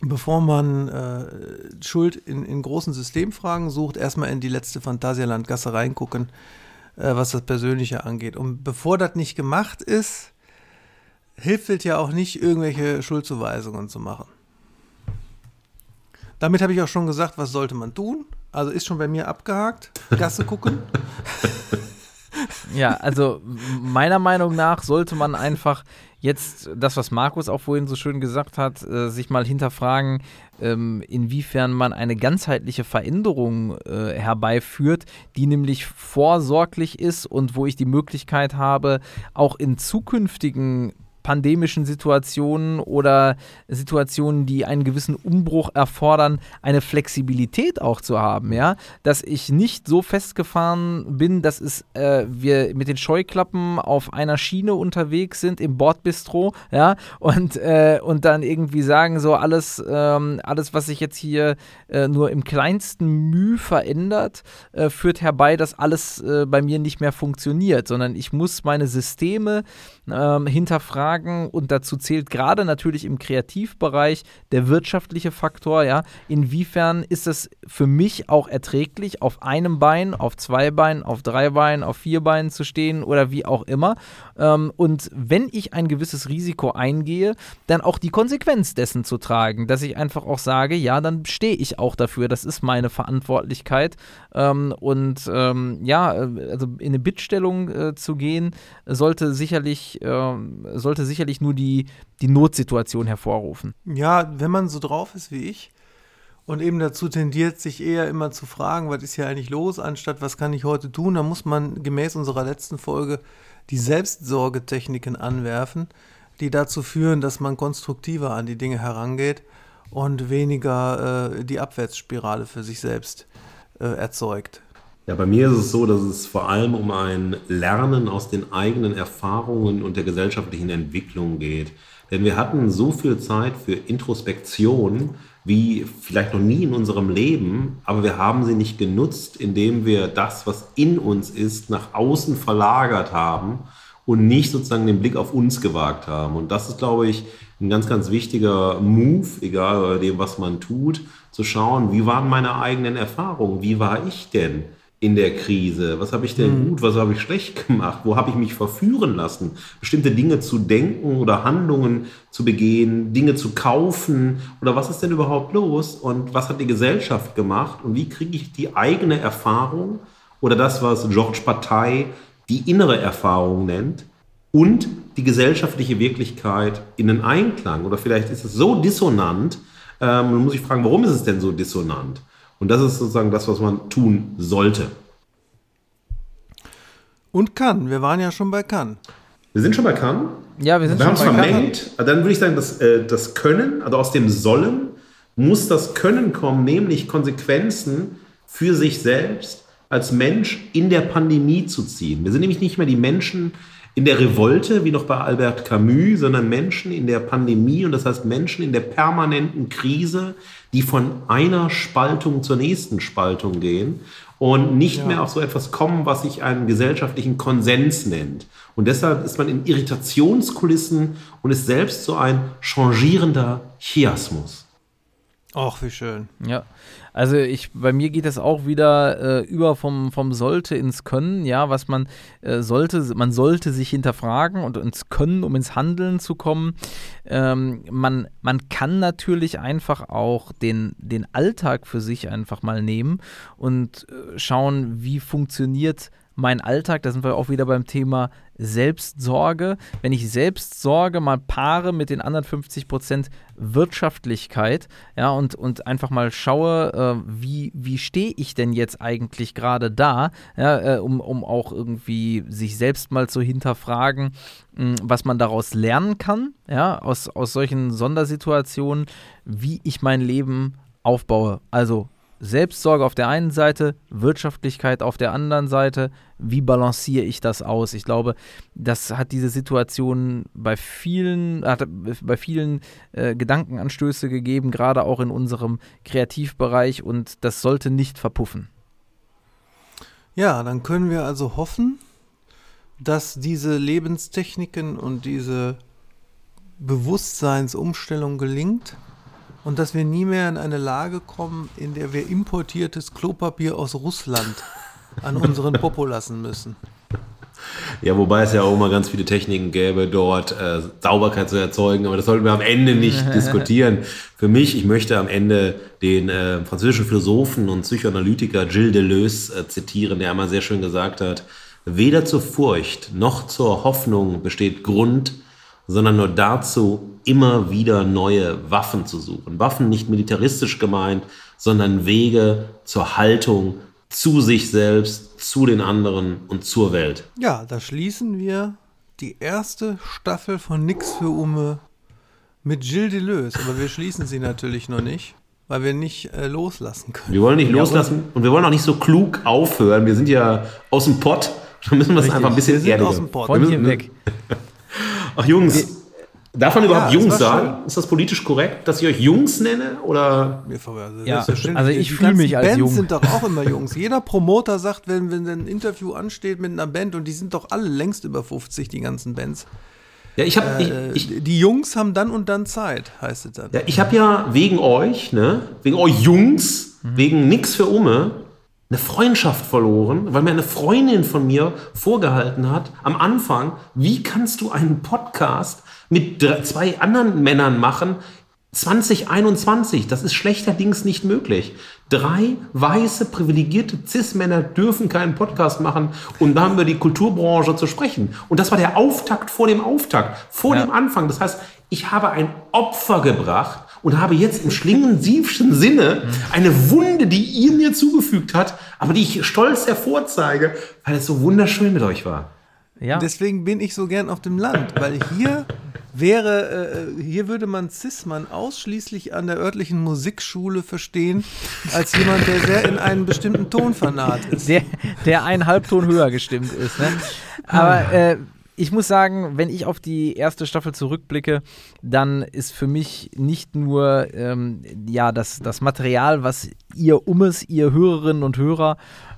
bevor man äh, Schuld in, in großen Systemfragen sucht, erstmal in die letzte Phantasialandgasse reingucken, äh, was das Persönliche angeht. Und bevor das nicht gemacht ist, hilft es ja auch nicht, irgendwelche Schuldzuweisungen zu machen. Damit habe ich auch schon gesagt, was sollte man tun. Also ist schon bei mir abgehakt. Gasse gucken. Ja, also meiner Meinung nach sollte man einfach jetzt das, was Markus auch vorhin so schön gesagt hat, äh, sich mal hinterfragen, ähm, inwiefern man eine ganzheitliche Veränderung äh, herbeiführt, die nämlich vorsorglich ist und wo ich die Möglichkeit habe, auch in zukünftigen pandemischen Situationen oder Situationen, die einen gewissen Umbruch erfordern, eine Flexibilität auch zu haben, ja, dass ich nicht so festgefahren bin, dass es äh, wir mit den Scheuklappen auf einer Schiene unterwegs sind im Bordbistro, ja, und, äh, und dann irgendwie sagen, so alles, ähm, alles, was sich jetzt hier äh, nur im kleinsten Mühe verändert, äh, führt herbei, dass alles äh, bei mir nicht mehr funktioniert, sondern ich muss meine Systeme ähm, hinterfragen und dazu zählt gerade natürlich im Kreativbereich der wirtschaftliche Faktor, ja, inwiefern ist es für mich auch erträglich, auf einem Bein, auf zwei Beinen, auf drei Beinen, auf vier Beinen zu stehen oder wie auch immer. Ähm, und wenn ich ein gewisses Risiko eingehe, dann auch die Konsequenz dessen zu tragen, dass ich einfach auch sage, ja, dann stehe ich auch dafür, das ist meine Verantwortlichkeit. Ähm, und ähm, ja, äh, also in eine Bittstellung äh, zu gehen, sollte sicherlich, äh, sicherlich nur die, die Notsituation hervorrufen. Ja, wenn man so drauf ist wie ich und eben dazu tendiert, sich eher immer zu fragen, was ist hier eigentlich los, anstatt was kann ich heute tun, dann muss man gemäß unserer letzten Folge die Selbstsorgetechniken anwerfen, die dazu führen, dass man konstruktiver an die Dinge herangeht und weniger äh, die Abwärtsspirale für sich selbst äh, erzeugt. Ja, bei mir ist es so, dass es vor allem um ein Lernen aus den eigenen Erfahrungen und der gesellschaftlichen Entwicklung geht. Denn wir hatten so viel Zeit für Introspektion wie vielleicht noch nie in unserem Leben, aber wir haben sie nicht genutzt, indem wir das, was in uns ist, nach außen verlagert haben und nicht sozusagen den Blick auf uns gewagt haben. Und das ist, glaube ich, ein ganz, ganz wichtiger Move, egal bei dem, was man tut, zu schauen, wie waren meine eigenen Erfahrungen, wie war ich denn? In der Krise? Was habe ich denn mhm. gut, was habe ich schlecht gemacht? Wo habe ich mich verführen lassen? Bestimmte Dinge zu denken oder Handlungen zu begehen, Dinge zu kaufen oder was ist denn überhaupt los und was hat die Gesellschaft gemacht und wie kriege ich die eigene Erfahrung oder das, was George Partei die innere Erfahrung nennt und die gesellschaftliche Wirklichkeit in den Einklang oder vielleicht ist es so dissonant, ähm, muss ich fragen, warum ist es denn so dissonant? Und das ist sozusagen das, was man tun sollte. Und kann. Wir waren ja schon bei kann. Wir sind schon bei kann. Ja, wir sind wir schon bei vermengt. Kann. Dann würde ich sagen, das, äh, das Können, also aus dem Sollen, muss das Können kommen, nämlich Konsequenzen für sich selbst als Mensch in der Pandemie zu ziehen. Wir sind nämlich nicht mehr die Menschen, in der Revolte, wie noch bei Albert Camus, sondern Menschen in der Pandemie und das heißt Menschen in der permanenten Krise, die von einer Spaltung zur nächsten Spaltung gehen und nicht ja. mehr auf so etwas kommen, was sich einen gesellschaftlichen Konsens nennt. Und deshalb ist man in Irritationskulissen und ist selbst so ein changierender Chiasmus. Ach, wie schön. Ja. Also ich, bei mir geht es auch wieder äh, über vom, vom sollte ins Können, ja, was man äh, sollte, man sollte sich hinterfragen und ins Können, um ins Handeln zu kommen. Ähm, man, man kann natürlich einfach auch den, den Alltag für sich einfach mal nehmen und äh, schauen, wie funktioniert mein Alltag, da sind wir auch wieder beim Thema Selbstsorge. Wenn ich Selbstsorge mal paare mit den anderen 50 Prozent Wirtschaftlichkeit, ja, und, und einfach mal schaue, äh, wie, wie stehe ich denn jetzt eigentlich gerade da, ja, äh, um, um auch irgendwie sich selbst mal zu hinterfragen, mh, hm, was man daraus lernen kann, ja, aus, aus solchen Sondersituationen, wie ich mein Leben aufbaue. Also Selbstsorge auf der einen Seite, Wirtschaftlichkeit auf der anderen Seite. Wie balanciere ich das aus? Ich glaube, das hat diese Situation bei vielen, hat bei vielen äh, Gedankenanstöße gegeben, gerade auch in unserem Kreativbereich und das sollte nicht verpuffen. Ja, dann können wir also hoffen, dass diese Lebenstechniken und diese Bewusstseinsumstellung gelingt und dass wir nie mehr in eine Lage kommen, in der wir importiertes Klopapier aus Russland an unseren Popo lassen müssen. Ja, wobei es ja auch immer ganz viele Techniken gäbe, dort äh, Sauberkeit zu erzeugen, aber das sollten wir am Ende nicht diskutieren. Für mich, ich möchte am Ende den äh, französischen Philosophen und Psychoanalytiker Gilles Deleuze äh, zitieren, der einmal sehr schön gesagt hat, weder zur Furcht noch zur Hoffnung besteht Grund, sondern nur dazu, immer wieder neue Waffen zu suchen. Waffen nicht militaristisch gemeint, sondern Wege zur Haltung zu sich selbst, zu den anderen und zur Welt. Ja, da schließen wir die erste Staffel von Nix für Ume mit Gilles Deleuze, aber wir schließen sie natürlich noch nicht, weil wir nicht äh, loslassen können. Wir wollen nicht loslassen und wir wollen auch nicht so klug aufhören. Wir sind ja aus dem Pott. Da müssen wir es einfach ein bisschen wir sind ehrlicher. aus dem Pott. Von hier weg. Ach Jungs, darf man überhaupt Ja, Jungs sagen? Ist das politisch korrekt, dass ich euch Jungs nenne? Oder verweisen. Ja, Selbstverständlich. also ich fühle mich als Bands jung. sind doch auch immer Jungs. Jeder Promoter sagt, wenn, wenn ein Interview ansteht mit einer Band und die sind doch alle längst über 50, die ganzen Bands. ja, ich habe Äh, ich, ich, die Jungs haben dann und dann Zeit, heißt es dann. ja, ich hab ja wegen euch, ne, wegen euch Jungs, wegen nix für Umme, eine Freundschaft verloren, weil mir eine Freundin von mir vorgehalten hat, am Anfang, wie kannst du einen Podcast mit zwei anderen Männern machen, 2021, das ist schlechterdings nicht möglich. Drei weiße, privilegierte Cis-Männer dürfen keinen Podcast machen und da haben wir die Kulturbranche zu sprechen. Und das war der Auftakt vor dem Auftakt, vor Ja. dem Anfang. Das heißt, ich habe ein Opfer gebracht und habe jetzt im schlingensiefschen Sinne eine Wunde, die ihr mir zugefügt habt, aber die ich stolz hervorzeige, weil es so wunderschön mit euch war. Ja. Deswegen bin ich so gern auf dem Land, weil hier wäre, äh, hier würde man Cis-Mann ausschließlich an der örtlichen Musikschule verstehen, als jemand, der sehr in einen bestimmten Ton vernarrt ist. der, der einen Halbton höher gestimmt ist. Ne? Aber äh, ich muss sagen, wenn ich auf die erste Staffel zurückblicke, dann ist für mich nicht nur ähm, ja, das, das Material, was ihr Ummes, ihr Hörerinnen und Hörer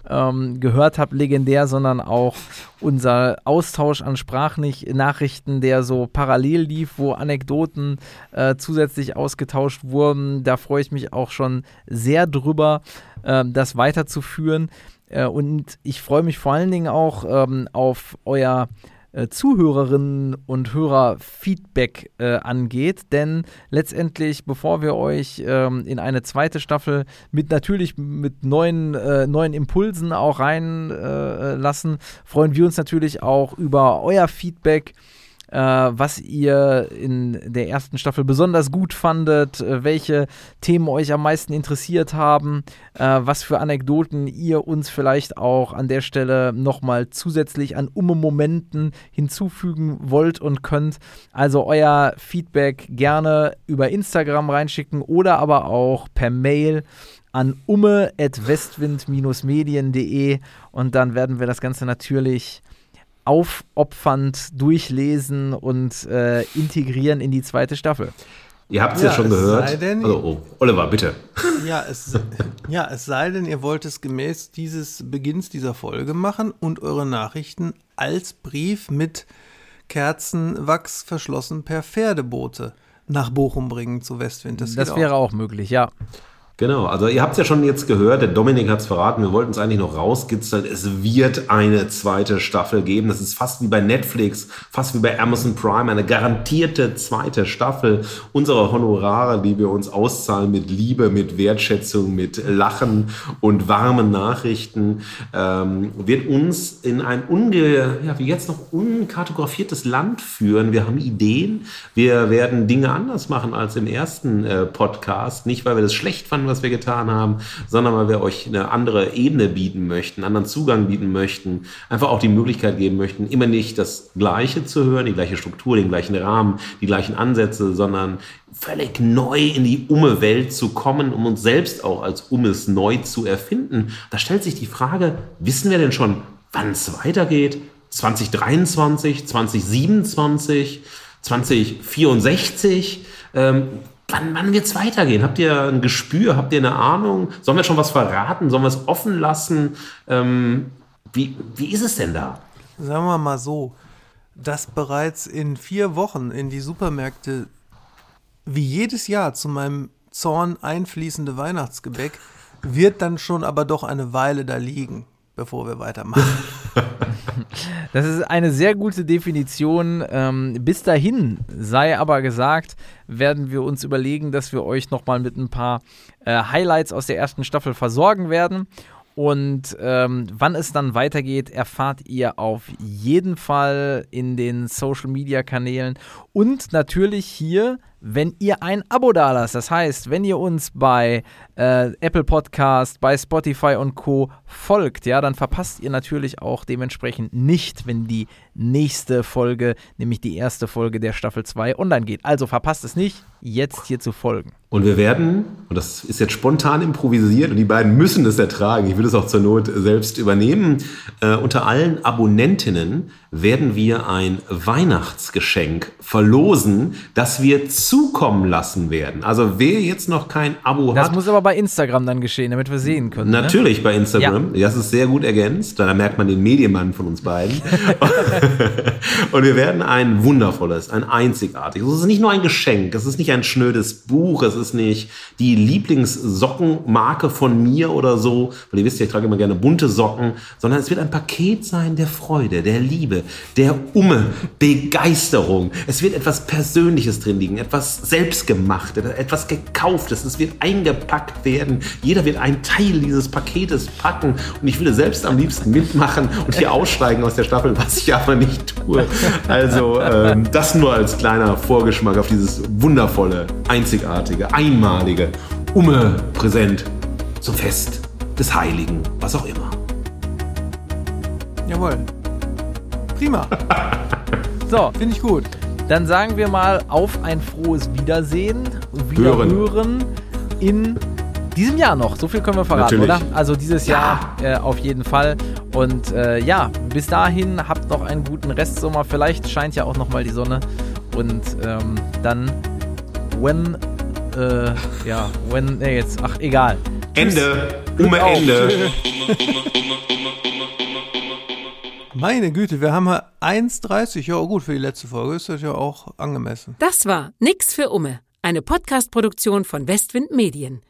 ähm, gehört habt, legendär, sondern auch unser Austausch an Sprachnachrichten, der so parallel lief, wo Anekdoten äh, zusätzlich ausgetauscht wurden. Da freue ich mich auch schon sehr drüber, ähm, das weiterzuführen. Äh, und ich freue mich vor allen Dingen auch ähm, auf euer äh, Zuhörerinnen und Hörer Feedback äh, angeht, denn letztendlich, bevor wir euch ähm, in eine zweite Staffel mit natürlich mit neuen, äh, neuen Impulsen auch reinlassen, äh, lassen, freuen wir uns natürlich auch über euer Feedback äh, was ihr in der ersten Staffel besonders gut fandet, äh, welche Themen euch am meisten interessiert haben, äh, was für Anekdoten ihr uns vielleicht auch an der Stelle nochmal zusätzlich an Umme-Momenten hinzufügen wollt und könnt. Also euer Feedback gerne über Instagram reinschicken oder aber auch per Mail an umme.westwind-medien.de und dann werden wir das Ganze natürlich aufopfernd durchlesen und äh, integrieren in die zweite Staffel. Ihr habt es ja, Ja, schon es gehört. sei denn- also, oh, Oliver, bitte. Ja es, ja, es sei denn, ihr wollt es gemäß dieses Beginns dieser Folge machen und eure Nachrichten als Brief mit Kerzenwachs verschlossen per Pferdeboote nach Bochum bringen zu Westwind. Das, Das wäre auch möglich, ja. Genau, also ihr habt es ja schon jetzt gehört, der Dominik hat es verraten, wir wollten es eigentlich noch rauskitzeln. Es wird eine zweite Staffel geben. Das ist fast wie bei Netflix, fast wie bei Amazon Prime, eine garantierte zweite Staffel. Unsere Honorare, die wir uns auszahlen mit Liebe, mit Wertschätzung, mit Lachen und warmen Nachrichten, ähm, wird uns in ein unge, ja, wie jetzt noch unkartografiertes Land führen. Wir haben Ideen, wir werden Dinge anders machen als im ersten äh, Podcast. Nicht, weil wir das schlecht fanden, was wir getan haben, sondern weil wir euch eine andere Ebene bieten möchten, einen anderen Zugang bieten möchten, einfach auch die Möglichkeit geben möchten, immer nicht das Gleiche zu hören, die gleiche Struktur, den gleichen Rahmen, die gleichen Ansätze, sondern völlig neu in die Umme-Welt zu kommen, um uns selbst auch als Ummes neu zu erfinden. Da stellt sich die Frage, wissen wir denn schon, wann es weitergeht? 2023, 2027, 2064? Ähm, wann wann wird es weitergehen? Habt ihr ein Gespür? Habt ihr eine Ahnung? Sollen wir schon was verraten? Sollen wir es offen lassen? Ähm, wie, wie ist es denn da? Sagen wir mal so, dass bereits in vier Wochen in die Supermärkte wie jedes Jahr zu meinem Zorn einfließende Weihnachtsgebäck wird dann schon aber doch eine Weile da liegen, bevor wir weitermachen. Das ist eine sehr gute Definition. Ähm, bis dahin sei aber gesagt, werden wir uns überlegen, dass wir euch nochmal mit ein paar äh, Highlights aus der ersten Staffel versorgen werden. Und ähm, wann es dann weitergeht, erfahrt ihr auf jeden Fall in den Social Media Kanälen und natürlich hier wenn ihr ein Abo dalasst. Das heißt, wenn ihr uns bei äh, Apple Podcast, bei Spotify und Co. folgt, ja, dann verpasst ihr natürlich auch dementsprechend nicht, wenn die nächste Folge, nämlich die erste Folge der Staffel 2 online geht. Also verpasst es nicht, jetzt hier zu folgen. Und wir werden, und das ist jetzt spontan improvisiert, und die beiden müssen das ertragen, ich will es auch zur Not selbst übernehmen, äh, unter allen Abonnentinnen werden wir ein Weihnachtsgeschenk verlosen, das wir zukommen lassen werden. Also wer jetzt noch kein Abo Das hat, muss aber bei Instagram dann geschehen, damit wir sehen können. Ne? Natürlich bei Instagram. Das ist sehr gut ergänzt. Da merkt man den Medienmann von uns beiden. und wir werden ein wundervolles, ein einzigartiges. Es ist nicht nur ein Geschenk. Es ist nicht ein schnödes Buch. Es ist nicht die Lieblingssockenmarke von mir oder so. Weil ihr wisst ja, ich trage immer gerne bunte Socken. Sondern es wird ein Paket sein der Freude, der Liebe, der Umme, Begeisterung. Es wird etwas Persönliches drin liegen. Etwas selbstgemachtes, etwas gekauftes. Es wird eingepackt werden. Jeder wird einen Teil dieses Paketes packen. Und ich würde selbst am liebsten mitmachen und hier aussteigen aus der Staffel, was ich aber nicht tue. Also ähm, das nur als kleiner Vorgeschmack auf dieses wundervolle, einzigartige, einmalige Umme-Präsent zum Fest des Heiligen, was auch immer. Jawohl. Prima. So, Finde ich gut. dann sagen wir mal auf ein frohes Wiedersehen, Wiederhören Hören. in diesem Jahr noch. So viel können wir verraten, Natürlich. oder? Also dieses Jahr äh, auf jeden Fall. Und äh, ja, bis dahin habt noch einen guten Restsommer. Vielleicht scheint ja auch noch mal die Sonne. Und ähm, dann, when, äh, ja, when, nee, jetzt, ach, egal. Ende. Auf. Ende. Meine Güte, wir haben ja 1,30. Ja, gut, für die letzte Folge ist das ja auch angemessen. Das war Nix für Umme, eine Podcast-Produktion von Westwind Medien.